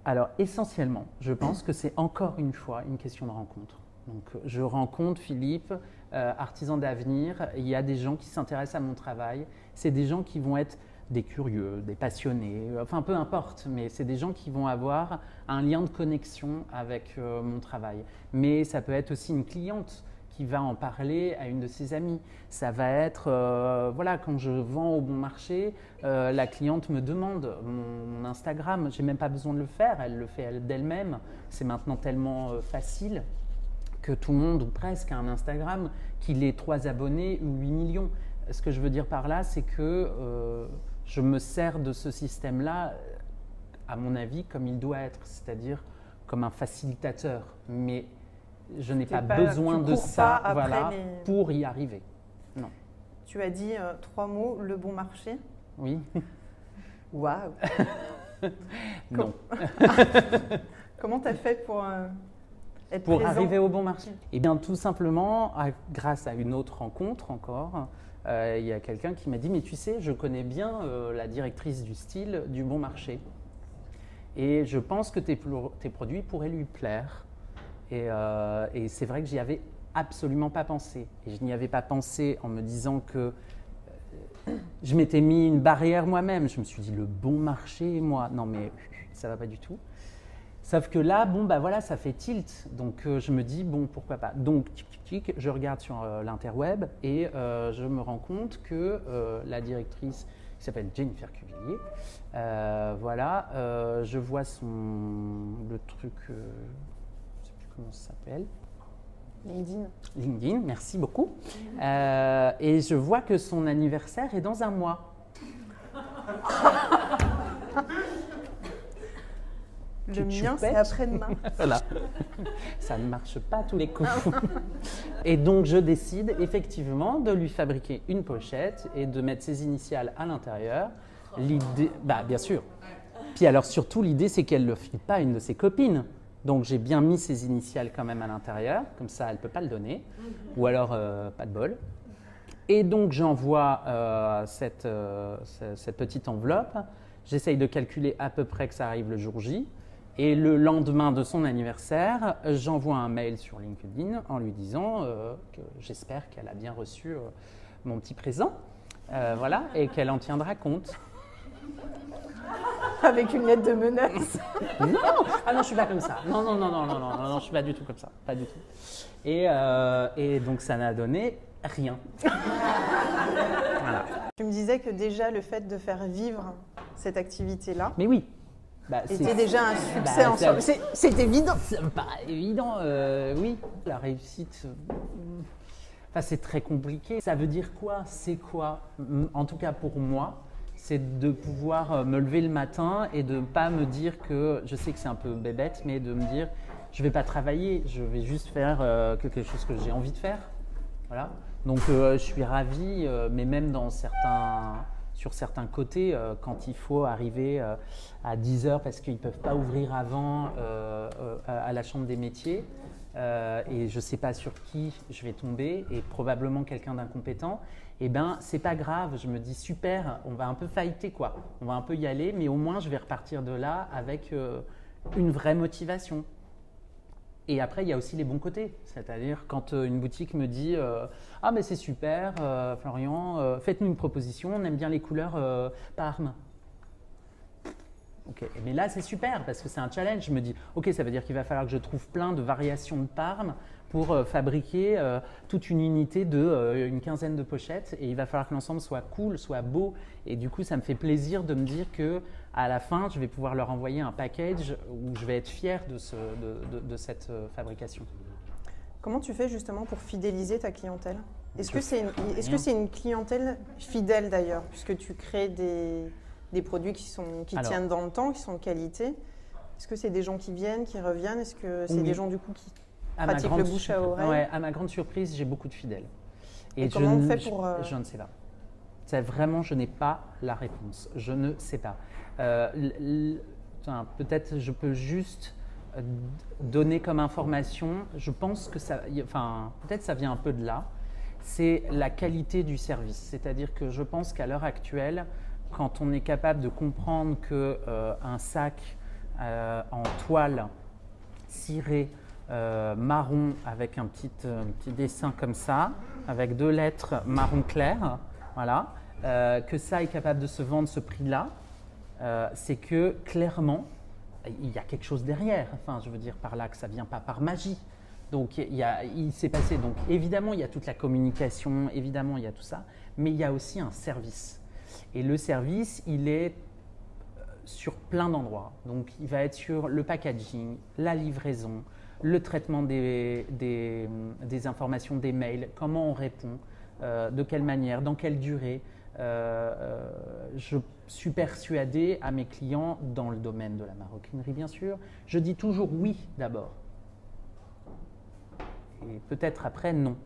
Alors essentiellement, je pense que c'est encore une fois une question de rencontre. Donc, je rencontre Philippe, euh, artisan d'avenir. Il y a des gens qui s'intéressent à mon travail. C'est des gens qui vont être des curieux, des passionnés, enfin peu importe, mais c'est des gens qui vont avoir un lien de connexion avec euh, mon travail. Mais ça peut être aussi une cliente qui va en parler à une de ses amies. Ça va être, euh, voilà, quand je vends au bon marché, euh, la cliente me demande mon, Instagram. J'ai même pas besoin de le faire, elle le fait d'elle-même. C'est maintenant tellement euh, facile que tout le monde, ou presque, a un Instagram, qu'il ait 3 abonnés ou 8 millions. Ce que je veux dire par là, c'est que je me sers de ce système-là, à mon avis, comme il doit être, c'est-à-dire comme un facilitateur. Mais je n'ai pas, besoin de ça voilà, pour y arriver. Non. Tu as dit euh, trois mots, le bon marché Oui. Waouh Non. Comment tu as fait pour euh, être Pour arriver au bon marché Eh bien, tout simplement, grâce à une autre rencontre encore, euh, il y a quelqu'un qui m'a dit Mais tu sais, je connais bien la directrice du style du bon marché. Et je pense que tes, tes produits pourraient lui plaire. Euh, et, c'est vrai que j'y avais absolument pas pensé. Et je n'y avais pas pensé en me disant que euh, je m'étais mis une barrière moi-même. Je me suis dit le bon marché, moi, non mais ça va pas du tout. Sauf que là, bon, bah voilà, ça fait tilt. Donc euh, je me dis, bon, pourquoi pas. Donc, tic, tic, tic, je regarde sur l'interweb et je me rends compte que la directrice, qui s'appelle Jennifer Cuvillier, voilà, je vois son, le truc comment ça s'appelle LinkedIn. LinkedIn, merci beaucoup. Euh, et je vois que son anniversaire est dans un mois. Le mien, c'est après-demain. voilà. Ça ne marche pas tous les coups. et donc, je décide effectivement de lui fabriquer une pochette et de mettre ses initiales à l'intérieur. L'idée, bah, bien sûr. Puis alors, surtout, l'idée, c'est qu'elle ne le file pas à une de ses copines. Donc j'ai bien mis ses initiales quand même à l'intérieur, comme ça elle ne peut pas le donner, ou alors euh, pas de bol. Et donc j'envoie euh, cette, euh, cette, petite enveloppe, j'essaye de calculer à peu près que ça arrive le jour J, et le lendemain de son anniversaire, j'envoie un mail sur LinkedIn en lui disant que j'espère qu'elle a bien reçu mon petit présent, voilà, et qu'elle en tiendra compte. Avec une lettre de menace. non, ah non, je suis pas comme ça. Non, non, non, non, non, non, non, non, je suis pas du tout comme ça, pas du tout. Et, euh, et donc ça n'a donné rien. voilà. Tu me disais que déjà le fait de faire vivre cette activité-là. Mais oui. Bah, c'était déjà un succès bah, en soi. C'est évident. C'est pas évident, euh, oui. La réussite. Euh, enfin, c'est très compliqué. Ça veut dire quoi? C'est quoi? En tout cas pour moi, c'est de pouvoir euh, me lever le matin et de ne pas me dire que, je sais que c'est un peu bébête, mais de me dire, je ne vais pas travailler, je vais juste faire euh, quelque chose que j'ai envie de faire. Voilà. Donc euh, je suis ravi, mais même sur certains côtés, quand il faut arriver à 10 heures parce qu'ils ne peuvent pas ouvrir avant à la chambre des métiers, et je ne sais pas sur qui je vais tomber, et probablement quelqu'un d'incompétent, eh ben c'est pas grave. Je me dis super, on va un peu fighter quoi. On va un peu y aller, mais au moins je vais repartir de là avec euh, une vraie motivation. Et après, il y a aussi les bons côtés. C'est-à-dire quand euh, une boutique me dit euh, Ah, mais c'est super, Florian, faites-nous une proposition, on aime bien les couleurs Parme. Mais là c'est super parce que c'est un challenge. Je me dis Ok, ça veut dire qu'il va falloir que je trouve plein de variations de Parme pour euh, fabriquer euh, toute une unité de euh, une quinzaine de pochettes. Et il va falloir que l'ensemble soit cool, soit beau. Et du coup ça me fait plaisir de me dire que à la fin je vais pouvoir leur envoyer un package où je vais être fier de, ce, de, cette fabrication. Comment tu fais justement pour fidéliser ta clientèle? Est-ce que c'est une, est -ce c'est une clientèle fidèle d'ailleurs? Puisque tu crées des, des produits qui, sont, qui tiennent dans le temps, qui sont de qualité Est-ce que c'est des gens qui viennent, qui reviennent? Est-ce que c'est des gens du coup qui à ma grande bouche à oreille? à ma grande surprise, j'ai beaucoup de fidèles. Et, comment on fait pour. Je, ne sais pas. C'est vraiment, je n'ai pas la réponse. Je ne sais pas. Euh, peut-être je peux juste euh, donner comme information. Je pense que ça. Enfin, peut-être ça vient un peu de là. C'est la qualité du service. C'est-à-dire que je pense qu'à l'heure actuelle, quand on est capable de comprendre que euh, un sac en toile ciré euh, marron avec un petit, euh, petit, dessin comme ça, avec deux lettres marron clair, voilà, euh, que ça est capable de se vendre ce prix-là, c'est que clairement, il y a quelque chose derrière. Enfin, je veux dire par là que ça vient pas par magie. Donc, il, il s'est passé. Donc, évidemment, il y a toute la communication, évidemment, il y a tout ça, mais il y a aussi un service. Et le service, il est sur plein d'endroits. Donc, il va être sur le packaging, la livraison, le traitement des, des, des informations, des mails, comment on répond, euh, de quelle manière, dans quelle durée. Euh, euh, je suis persuadé à mes clients dans le domaine de la maroquinerie, bien sûr. Je dis toujours oui d'abord. Et peut-être après non.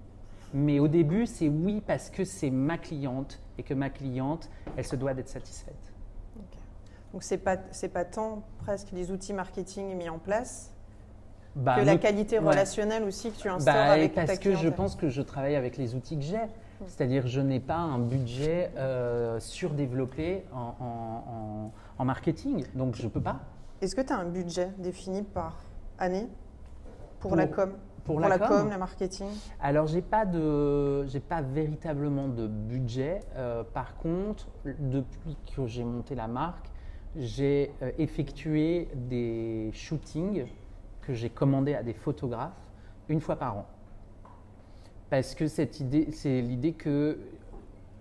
Mais au début, c'est oui parce que c'est ma cliente et que ma cliente, elle se doit d'être satisfaite. Donc c'est pas c'est pas tant presque les outils marketing mis en place Bah, que la qualité ouais. relationnelle aussi que tu instaures Bah, avec parce ta que je pense que je travaille avec les outils que j'ai. C'est-à-dire je n'ai pas un budget euh, surdéveloppé en, en- en- en marketing. Donc je ne peux pas. Est-ce que tu as un budget défini par année pour, Pour- la com? Pour la com com, le marketing Alors j'ai pas de, j'ai pas véritablement de budget. Euh, par contre, depuis que j'ai monté la marque, j'ai euh, effectué des shootings que j'ai commandés à des photographes une fois par an. Parce que cette idée, c'est l'idée que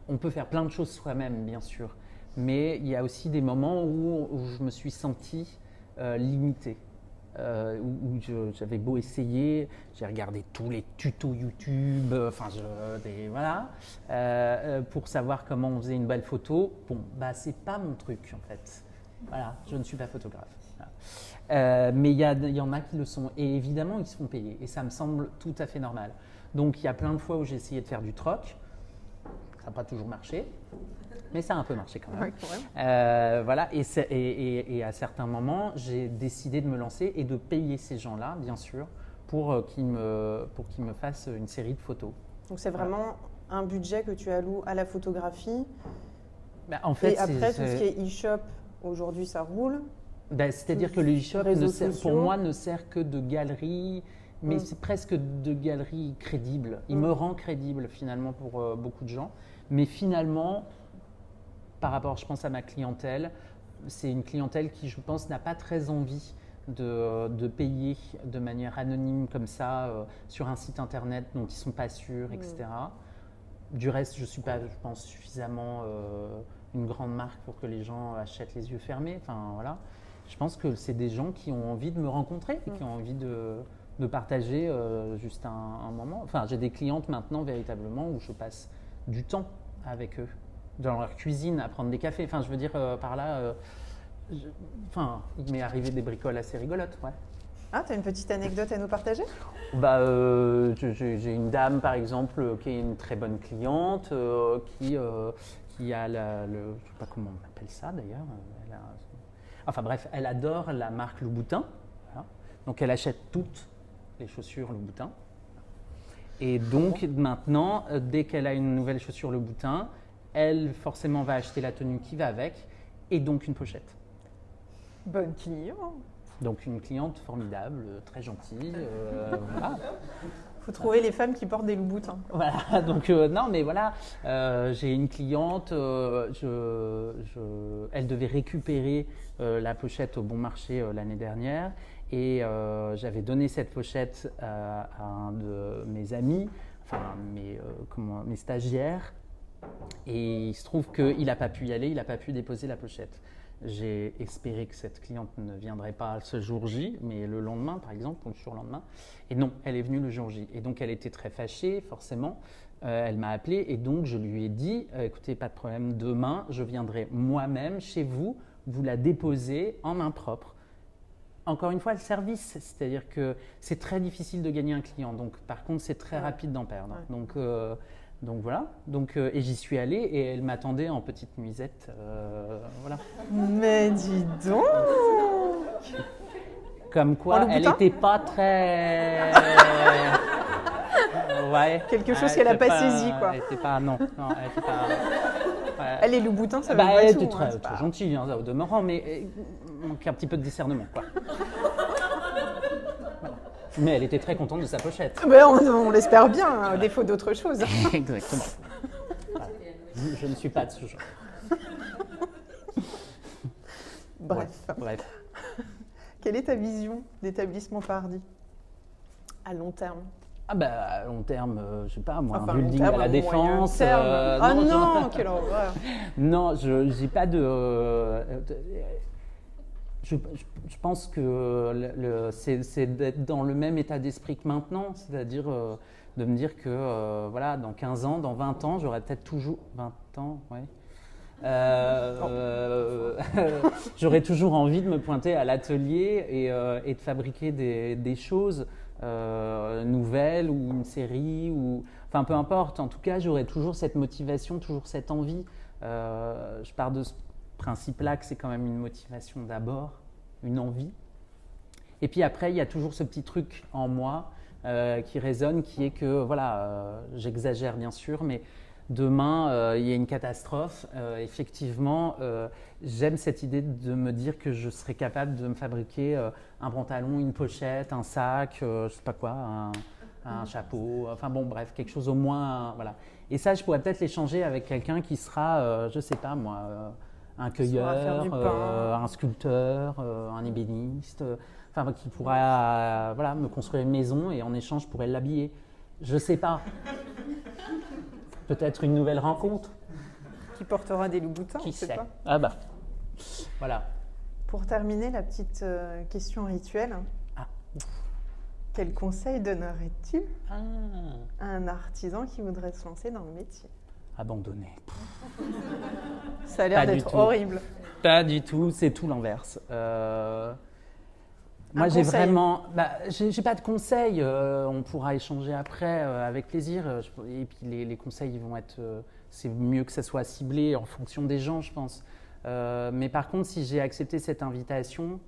on peut faire plein de choses soi-même, bien sûr, mais il y a aussi des moments où, où je me suis senti euh, limité. Euh, où j'avais beau essayer, j'ai regardé tous les tutos YouTube, euh, enfin voilà, euh, pour savoir comment on faisait une belle photo. Bon, bah c'est pas mon truc en fait. Voilà, je ne suis pas photographe. Mais il y, y en a qui le sont et évidemment ils se font payer et ça me semble tout à fait normal. Donc il y a plein de fois où j'ai essayé de faire du troc, ça n'a pas toujours marché, mais ça a un peu marché quand même. Ouais, quand même. Euh, voilà, et, et- et- et à certains moments, j'ai décidé de me lancer et de payer ces gens-là, bien sûr, pour euh, qu'ils me, pour qu'ils me fassent une série de photos. Donc c'est vraiment un budget que tu alloues à la photographie. Bah, en fait, et après, tout ce qui est e-shop, aujourd'hui, ça roule. bah, c'est-à-dire que le e-shop, pour moi, ne sert que de galerie, mais Mm. c'est presque de galerie crédible. Il Mm. me rend crédible finalement pour euh, beaucoup de gens, mais finalement, par rapport, je pense, à ma clientèle, c'est une clientèle qui, je pense, n'a pas très envie de, de payer de manière anonyme comme ça euh, sur un site internet dont ils ne sont pas sûrs, etc. Du reste, je ne suis pas, je pense, suffisamment euh, une grande marque pour que les gens achètent les yeux fermés. Enfin, voilà. Je pense que c'est des gens qui ont envie de me rencontrer et qui ont envie de, de partager euh, juste un, un moment. Enfin, j'ai des clientes maintenant véritablement où je passe du temps avec eux dans leur cuisine à prendre des cafés. Enfin, je veux dire euh, par là, euh, je- enfin, il m'est arrivé des bricoles assez rigolotes, ouais. Ah, tu as une petite anecdote à nous partager? Bah, j'ai une dame, par exemple, qui est une très bonne cliente, qui, qui a la, le, je sais pas comment on appelle ça d'ailleurs. a- enfin bref, elle adore la marque Louboutin. voilà. Donc elle achète toutes les chaussures Louboutin. Et donc maintenant, euh, dès qu'elle a une nouvelle chaussure Louboutin, elle forcément va acheter la tenue qui va avec et donc une pochette. Bonne client. Donc une cliente formidable, euh, très gentille. euh, voilà. faut trouver les femmes qui portent des loups-boutins. Voilà, donc euh, non, mais voilà, euh, j'ai une cliente, je, je- elle devait récupérer la pochette au bon marché l'année dernière et euh, j'avais donné cette pochette à, à un de mes amis, enfin mes, euh, mes stagiaires, et il se trouve qu'il n'a pas pu y aller, il n'a pas pu déposer la pochette. J'ai espéré que cette cliente ne viendrait pas ce jour J, mais le lendemain, par exemple, ou le surlendemain. Et non, elle est venue le jour J. Et donc, elle était très fâchée, forcément. Euh, elle m'a appelé et donc je lui ai dit euh, écoutez, pas de problème, demain, je viendrai moi-même chez vous, vous la déposer en main propre. Encore une fois, le service, c'est-à-dire que c'est très difficile de gagner un client. Donc, par contre, c'est très Ouais. rapide d'en perdre. Ouais. Donc, euh, donc voilà. Donc, euh, et j'y suis allé et elle m'attendait en petite nuisette. euh, voilà. Mais dis donc Comme quoi, Louboutin elle n'était pas très. ouais. Quelque chose Elle qu'elle a était pas saisi, quoi. Elle était pas. Non, non, elle était pas. ouais. Elle est loup-boutin, ça Bah, veut pas elle était hein, très, très gentille, hein, au demeurant, mais manquait un petit peu de discernement, quoi. Voilà. Mais elle était très contente de sa pochette. Ben, on, on l'espère bien, à défaut d'autre chose. Exactement. Voilà. Je, je ne suis pas de ce genre. Bref, Bref. quelle est ta vision d'établissement Pardi à long terme? Ah bah à long terme, euh, je sais pas moi, Enfin, un building terme, à la défense. euh, Ah non, quelle horreur Non, je n'ai pas de. euh, de- je, pense que c'est d'être dans le même état d'esprit que maintenant, c'est-à-dire euh, de me dire que euh, voilà, dans 15 ans, dans 20 ans, j'aurai peut-être toujours 20 ans, ouais. Euh, j'aurais toujours envie de me pointer à l'atelier et, de fabriquer des, des choses nouvelles ou une série ou enfin peu importe. En tout cas, j'aurais toujours cette motivation, toujours cette envie. je pars de ce principe-là que c'est quand même une motivation d'abord, une envie. Et puis après, il y a toujours ce petit truc en moi euh, qui résonne, qui est que, voilà, euh, j'exagère bien sûr, mais demain, euh, il y a une catastrophe. effectivement, j'aime cette idée de me dire que je serais capable de me fabriquer un pantalon, une pochette, un sac, je sais pas quoi, un, un chapeau, enfin bon, bref, quelque chose au moins, voilà. Et ça, je pourrais peut-être l'échanger avec quelqu'un qui sera, je sais pas moi un cueilleur, euh, un sculpteur, euh, un ébéniste, euh, enfin qui pourra voilà, me construire une maison et en échange je pourrais l'habiller. Je sais pas. Peut-être une nouvelle rencontre. Qui portera des loups-boutins, Qui sait pas. Ah bah, voilà. Pour terminer, la petite question rituelle. Ah. Quel conseil donnerais-tu ah. à un artisan qui voudrait se lancer dans le métier? Abandonné. Ça a l'air d'être horrible. Pas du tout, c'est tout l'inverse. Euh, moi, j'ai vraiment. Bah, j'ai pas de conseils. Euh, on pourra échanger après euh, avec plaisir. Et puis les, les conseils vont être. c'est mieux que ça soit ciblé en fonction des gens, je pense. mais par contre, si j'ai accepté cette invitation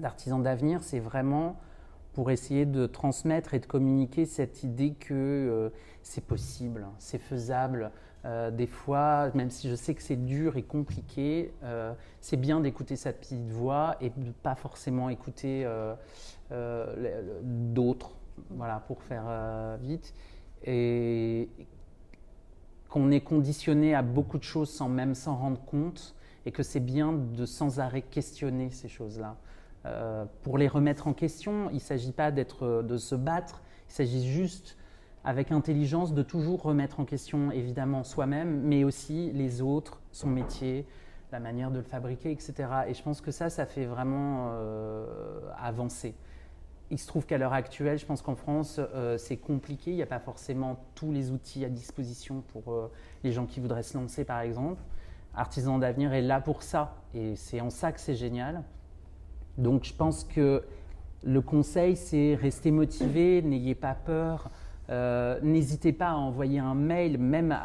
d'artisan d'avenir, c'est vraiment pour essayer de transmettre et de communiquer cette idée que c'est possible, c'est faisable. Euh, des fois, même si je sais que c'est dur et compliqué, euh, c'est bien d'écouter sa petite voix et de pas forcément écouter euh, d'autres, voilà, pour faire vite. Et qu'on est conditionné à beaucoup de choses sans même s'en rendre compte et que c'est bien de sans arrêt questionner ces choses-là. pour les remettre en question, il ne s'agit pas d'être, de se battre, il s'agit juste avec intelligence de toujours remettre en question évidemment soi-même, mais aussi les autres, son métier, la manière de le fabriquer, etc. Et je pense que ça, ça fait vraiment euh, avancer. Il se trouve qu'à l'heure actuelle, je pense qu'en France, euh, c'est compliqué. Il n'y a pas forcément tous les outils à disposition pour euh, les gens qui voudraient se lancer, par exemple. Artisan d'avenir est là pour ça. Et c'est en ça que c'est génial. Donc je pense que le conseil, c'est rester motivé, n'ayez pas peur. Euh, n'hésitez pas à envoyer un mail, même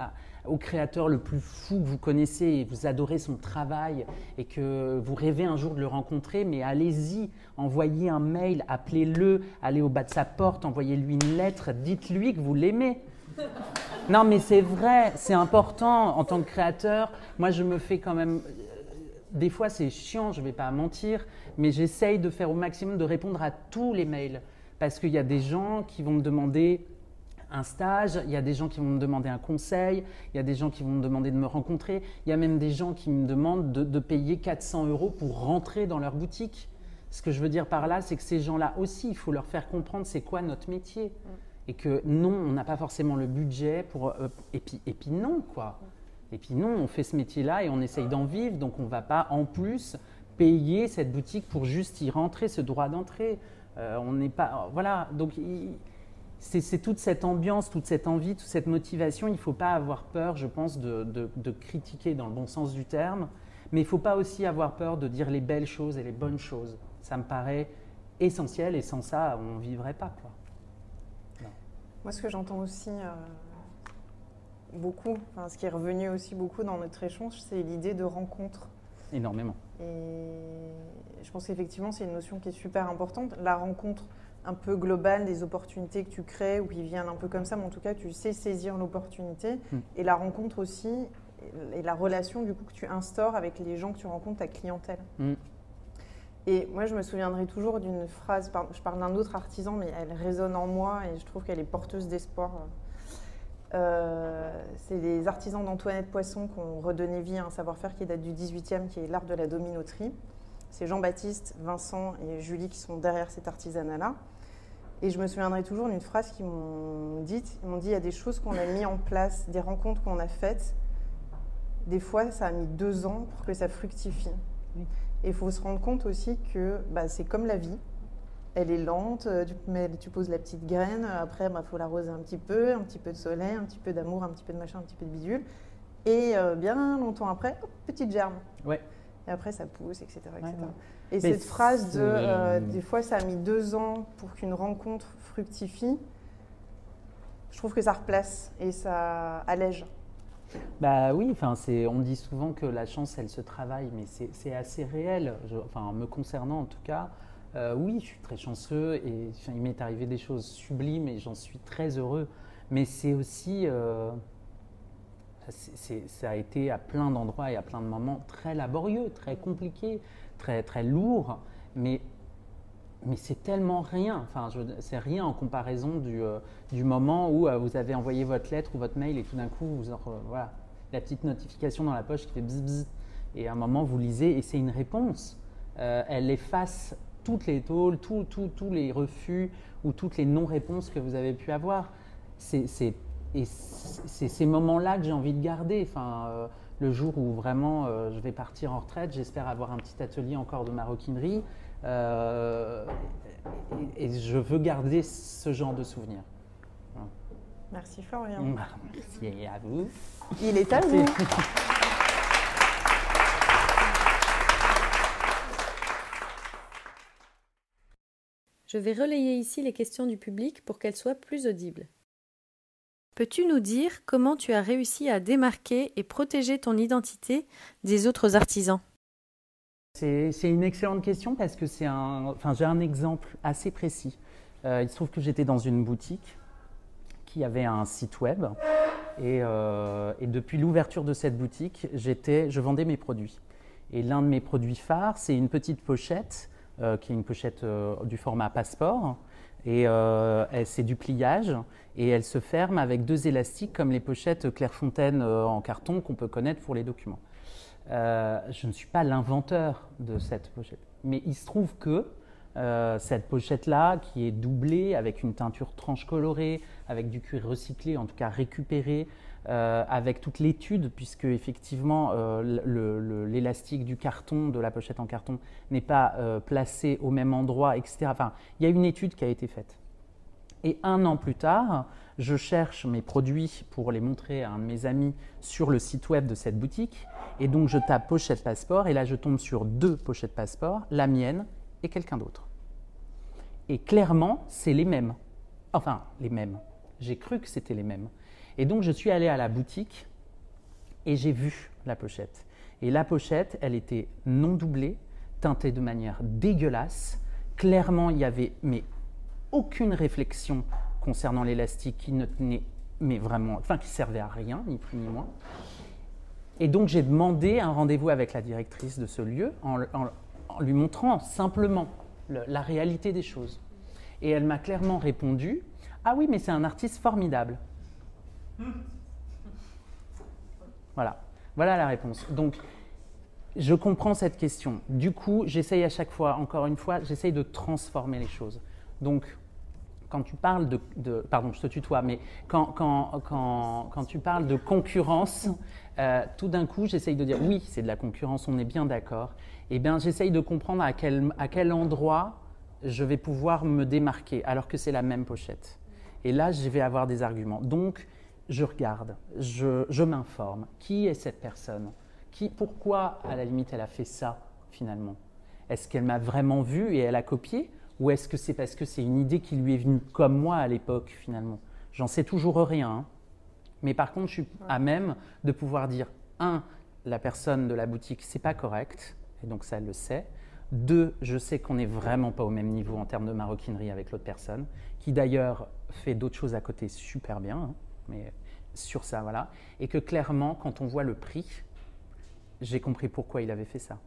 au créateur le plus fou que vous connaissez et vous adorez son travail et que vous rêvez un jour de le rencontrer, mais allez-y, envoyez un mail, appelez-le, allez au bas de sa porte, envoyez-lui une lettre, dites-lui que vous l'aimez. Non, mais c'est vrai, c'est important en tant que créateur. Moi, je me fais quand même. Des fois, c'est chiant, je ne vais pas mentir, mais j'essaye de faire au maximum de répondre à tous les mails. Parce qu'il y a des gens qui vont me demander un stage, il y a des gens qui vont me demander un conseil, il y a des gens qui vont me demander de me rencontrer, il y a même des gens qui me demandent de, payer 400 euros pour rentrer dans leur boutique. Ce que je veux dire par là, c'est que ces gens-là aussi, il faut leur faire comprendre c'est quoi notre métier. Mm. Et que non, on n'a pas forcément le budget pour... Euh, et, puis, et puis non, quoi. Et puis non, on fait ce métier-là et on essaye d'en vivre, donc on ne va pas en plus payer cette boutique pour juste y rentrer, ce droit d'entrée. Euh, on n'est pas... Voilà, donc c'est toute cette ambiance, toute cette envie, toute cette motivation. Il ne faut pas avoir peur, je pense, de, critiquer dans le bon sens du terme, mais il ne faut pas aussi avoir peur de dire les belles choses et les bonnes choses. Ça me paraît essentiel et sans ça, on ne vivrait pas. Quoi. Moi, ce que j'entends aussi euh, beaucoup, ce qui est revenu aussi beaucoup dans notre échange, c'est l'idée de rencontre. Énormément. Et je pense qu'effectivement, c'est une notion qui est super importante. La rencontre un peu global des opportunités que tu crées ou qui viennent un peu comme ça, mais en tout cas, tu sais saisir l'opportunité hmm. et la rencontre aussi et la relation du coup que tu instaures avec les gens que tu rencontres, ta clientèle. Hmm. Et moi, je me souviendrai toujours d'une phrase, je parle d'un autre artisan, mais elle résonne en moi et je trouve qu'elle est porteuse d'espoir. Euh, c'est les artisans d'Antoinette Poisson qui ont redonné vie à un savoir-faire qui date du 18e, qui est l'art de la dominoterie. C'est Jean-Baptiste, Vincent et Julie qui sont derrière cet artisanat-là. Et je me souviendrai toujours d'une phrase qu'ils m'ont dite. Ils m'ont dit il y a des choses qu'on a mis en place, des rencontres qu'on a faites. Des fois, ça a mis deux ans pour que ça fructifie. Et il faut se rendre compte aussi que bah, c'est comme la vie. Elle est lente, euh, tu, mets, tu poses la petite graine, après il bah, faut l'arroser un petit peu, un petit peu de soleil, un petit peu d'amour, un petit peu de machin, un petit peu de bidule. Et euh, bien longtemps après, hop, petite germe. Ouais. Et après ça pousse, etc. etc. Ouais, ouais. Et Mais cette phrase de euh, des fois ça a mis deux ans pour qu'une rencontre fructifie, je trouve que ça replace et ça allège. Bah oui, enfin, c'est, on dit souvent que la chance, elle se travaille, mais c'est, assez réel. Je- enfin, me concernant en tout cas, euh, oui, je suis très chanceux et enfin, il m'est arrivé des choses sublimes et j'en suis très heureux. Mais c'est aussi, euh, ça a été à plein d'endroits et à plein de moments très laborieux, très compliqué, très, très lourd, mais mais c'est tellement rien, enfin, c'est rien en comparaison du, euh, du moment où euh, vous avez envoyé votre lettre ou votre mail et tout d'un coup, voilà, la petite notification dans la poche qui fait bzz bzz, et à un moment vous lisez et c'est une réponse. Euh, elle efface toutes les tôles, tous tous- tous les refus ou toutes les non-réponses que vous avez pu avoir. C'est et c'est ces moments-là que j'ai envie de garder. Enfin, le jour où vraiment euh, je vais partir en retraite, j'espère avoir un petit atelier encore de maroquinerie. euh, et, et je veux garder ce genre de souvenirs. Merci Florian. Merci à vous. Il est à vous. Je vais relayer ici les questions du public pour qu'elles soient plus audibles. Peux-tu nous dire comment tu as réussi à démarquer et protéger ton identité des autres artisans? C'est une excellente question parce que c'est un, j'ai un exemple assez précis. Euh, il se trouve que j'étais dans une boutique qui avait un site web et, euh, depuis l'ouverture de cette boutique, je vendais mes produits. Et l'un de mes produits phares, c'est une petite pochette euh, qui est une pochette du format passeport et euh, c'est du pliage et elle se ferme avec deux élastiques comme les pochettes Clairefontaine euh, en carton qu'on peut connaître pour les documents. Euh, je ne suis pas l'inventeur de cette pochette. Mais il se trouve que cette pochette-là, qui est doublée avec une teinture tranche colorée, avec du cuir recyclé, en tout cas récupéré, euh, avec toute l'étude, puisque effectivement euh, l'élastique du carton, de la pochette en carton, n'est pas euh, placé au même endroit, etc. Enfin, il y a une étude qui a été faite. Et un an plus tard, je cherche mes produits pour les montrer à un de mes amis sur le site web de cette boutique. Et donc je tape pochette passeport et là je tombe sur deux pochettes passeport, la mienne et quelqu'un d'autre. Et clairement, c'est les mêmes. Enfin, les mêmes. J'ai cru que c'était les mêmes. Et donc je suis allé à la boutique et j'ai vu la pochette. Et la pochette, elle était non doublée, teintée de manière dégueulasse. Clairement, il y avait mais aucune réflexion concernant l'élastique qui ne tenait, mais vraiment, enfin qui servait à rien, ni plus ni moins. Et donc j'ai demandé un rendez-vous avec la directrice de ce lieu en, lui montrant simplement le- la réalité des choses. Et elle m'a clairement répondu Ah oui, mais c'est un artiste formidable. Voilà, voilà la réponse. Donc je comprends cette question. Du coup, j'essaye à chaque fois, encore une fois, j'essaye de transformer les choses. Donc, quand tu parles de, de- pardon, je te tutoie, mais quand, quand, quand, quand tu parles de concurrence, euh, tout d'un coup, j'essaye de dire oui, c'est de la concurrence, on est bien d'accord. Eh bien, j'essaye de comprendre à quel, à quel endroit je vais pouvoir me démarquer, alors que c'est la même pochette. Et là, je vais avoir des arguments. Donc, je regarde, je, je m'informe. Qui est cette personne? Qui, Pourquoi, à la limite, elle a fait ça, finalement? Est-ce qu'elle m'a vraiment vu et elle a copié? Ou est-ce que c'est parce que c'est une idée qui lui est venue comme moi à l'époque, finalement? J'en sais toujours rien. hein. Mais par contre, je suis à même de pouvoir dire, un, la personne de la boutique, c'est pas correct, et donc ça, elle le sait. Deux, je sais qu'on n'est vraiment pas au même niveau en termes de maroquinerie avec l'autre personne, qui d'ailleurs fait d'autres choses à côté super bien, hein, mais sur ça, voilà. Et que clairement, quand on voit le prix, j'ai compris pourquoi il avait fait ça.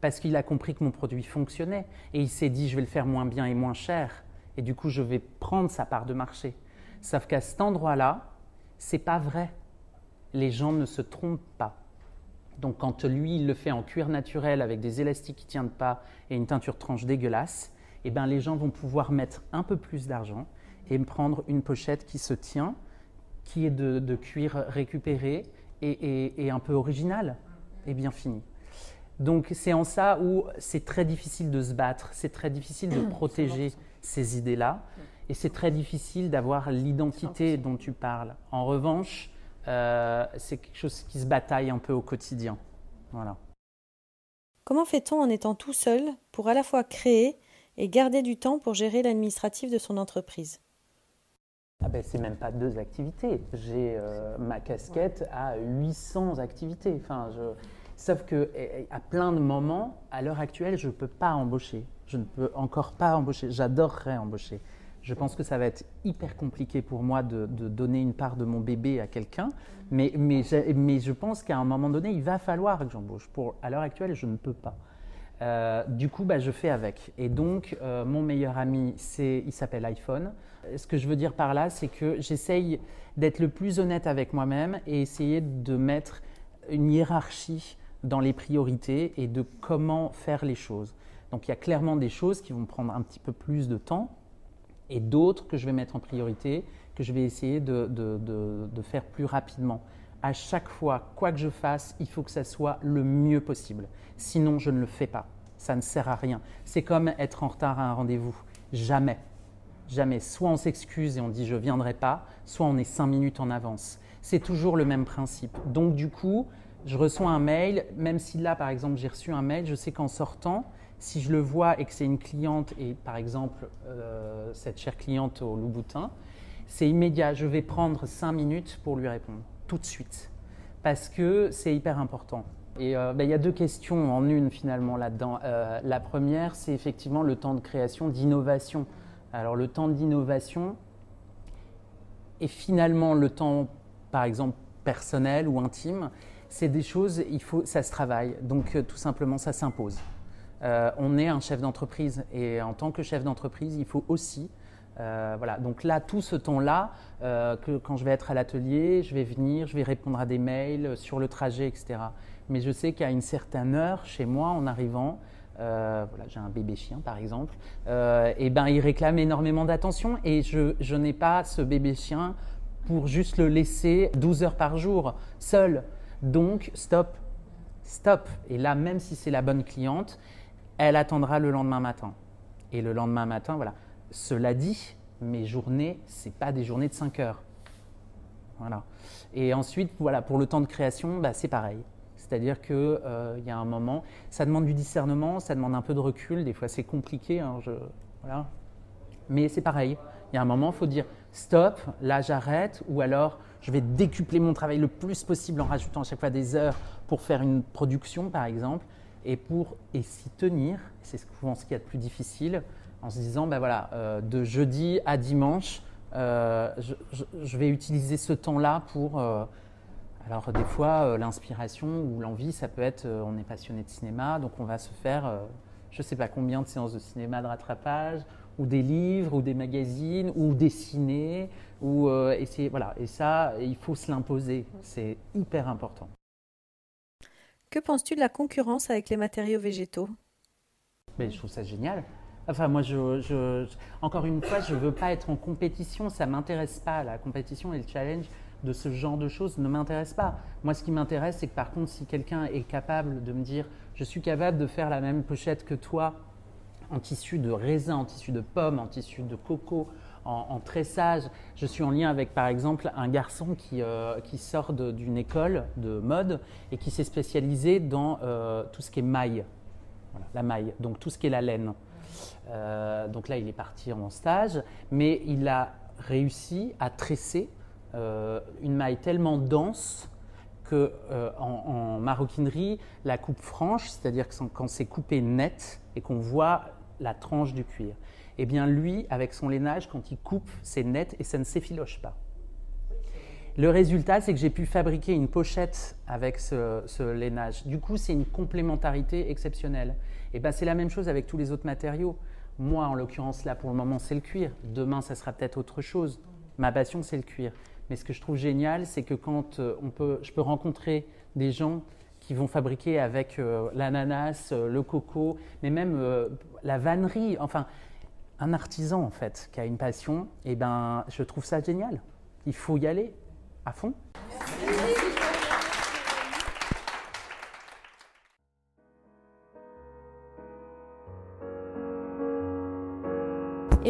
Parce qu'il a compris que mon produit fonctionnait et il s'est dit je vais le faire moins bien et moins cher et du coup je vais prendre sa part de marché. Sauf qu'à cet endroit-là, c'est pas vrai. Les gens ne se trompent pas. Donc quand lui il le fait en cuir naturel avec des élastiques qui tiennent pas et une teinture tranche dégueulasse, eh ben les gens vont pouvoir mettre un peu plus d'argent et prendre une pochette qui se tient, qui est de, de cuir récupéré et, et- et un peu original et bien fini. Donc c'est en ça où c'est très difficile de se battre, c'est très difficile de protéger ces idées-là, et c'est très difficile d'avoir l'identité dont tu parles. En revanche, euh, c'est quelque chose qui se bataille un peu au quotidien. Voilà. Comment fait-on en étant tout seul pour à la fois créer et garder du temps pour gérer l'administratif de son entreprise? Ah ben, c'est même pas deux activités. J'ai euh, ma casquette à 800 activités. Enfin, je... Sauf que à plein de moments, à l'heure actuelle, je ne peux pas embaucher. Je ne peux encore pas embaucher. J'adorerais embaucher. Je pense que ça va être hyper compliqué pour moi de, donner une part de mon bébé à quelqu'un, mais, mais, mais, je pense qu'à un moment donné, il va falloir que j'embauche. Pour, à l'heure actuelle, je ne peux pas. Euh, du coup, bah, je fais avec. Et donc, euh, mon meilleur ami, c'est, il s'appelle iPhone. Ce que je veux dire par là, c'est que j'essaye d'être le plus honnête avec moi-même et essayer de mettre une hiérarchie dans les priorités et de comment faire les choses. Donc, il y a clairement des choses qui vont prendre un petit peu plus de temps et d'autres que je vais mettre en priorité, que je vais essayer de, faire plus rapidement. À chaque fois, quoi que je fasse, il faut que ça soit le mieux possible. Sinon, je ne le fais pas. Ça ne sert à rien. C'est comme être en retard à un rendez-vous. Jamais. Jamais. Soit on s'excuse et on dit je viendrai pas, soit on est cinq minutes en avance. C'est toujours le même principe. Donc du coup, je reçois un mail, même si là par exemple j'ai reçu un mail, je sais qu'en sortant, si je le vois et que c'est une cliente, et par exemple euh, cette chère cliente au Louboutin, c'est immédiat. Je vais prendre cinq minutes pour lui répondre, tout de suite, parce que c'est hyper important. Et euh, ben, il y a deux questions en une finalement là-dedans. Euh, la première, c'est effectivement le temps de création, d'innovation. Alors le temps d'innovation et finalement le temps, par exemple, personnel ou intime, c'est des choses, il faut, ça se travaille. Donc tout simplement, ça s'impose. Euh, on est un chef d'entreprise. Et en tant que chef d'entreprise, il faut aussi euh, voilà, donc là, tout ce temps-là, euh, que quand je vais être à l'atelier, je vais venir, je vais répondre à des mails sur le trajet, etc. Mais je sais qu'à une certaine heure, chez moi, en arrivant, voilà, j'ai un bébé chien par exemple, et ben il réclame énormément d'attention et je, je n'ai pas ce bébé chien pour juste le laisser 12 heures par jour seul. Donc stop, stop. Et là, même si c'est la bonne cliente, elle attendra le lendemain matin. Et le lendemain matin, voilà. Cela dit, mes journées, ce pas des journées de 5 heures. Voilà. Et ensuite, voilà, pour le temps de création, bah, c'est pareil. C'est-à-dire qu'il euh, y a un moment, ça demande du discernement, ça demande un peu de recul, des fois c'est compliqué, hein, voilà. mais c'est pareil. Il y a un moment, il faut dire stop, là j'arrête, ou alors je vais décupler mon travail le plus possible en rajoutant à chaque fois des heures pour faire une production, par exemple et pour et s'y tenir, c'est souvent ce qu'il y a de plus difficile, en se disant, ben voilà, euh, de jeudi à dimanche, euh, je, vais utiliser ce temps-là pour... Euh, alors des fois, l'inspiration ou l'envie, ça peut être, on est passionné de cinéma, donc on va se faire, je ne sais pas combien de séances de cinéma de rattrapage, ou des livres, ou des magazines, ou dessiner, ou essayer, voilà. Et ça, il faut se l'imposer, c'est hyper important. Que penses-tu de la concurrence avec les matériaux végétaux? Mais Je trouve ça génial. Enfin, moi, encore une fois, je ne veux pas être en compétition. Ça ne m'intéresse pas. La compétition et le challenge de ce genre de choses ne m'intéressent pas. Moi, ce qui m'intéresse, c'est que par contre, si quelqu'un est capable de me dire je suis capable de faire la même pochette que toi en tissu de raisin, en tissu de pomme, en tissu de coco, en, tressage. Je suis en lien avec, par exemple, un garçon qui, euh, sort d'une école de mode et qui s'est spécialisé dans euh, tout ce qui est maille, la maille, donc tout ce qui est la laine. Euh, donc là, il est parti en stage, mais il a réussi à tresser une maille tellement dense que en, maroquinerie, la coupe franche, c'est-à-dire quand c'est coupé net et qu'on voit la tranche du cuir, eh bien lui, avec son lainage, quand il coupe, c'est net et ça ne s'effiloche pas. Le résultat, c'est que j'ai pu fabriquer une pochette avec ce, lainage. Du coup, c'est une complémentarité exceptionnelle. Et ben, c'est la même chose avec tous les autres matériaux. Moi, en l'occurrence, là, pour le moment, c'est le cuir. Demain, ça sera peut-être autre chose. Ma passion, c'est le cuir. Mais ce que je trouve génial, c'est que quand euh, on peut, je peux rencontrer des gens qui vont fabriquer avec euh, l'ananas, euh, le coco, mais même la vannerie. Enfin, un artisan en fait qui a une passion, et eh ben je trouve ça génial. Il faut y aller à fond.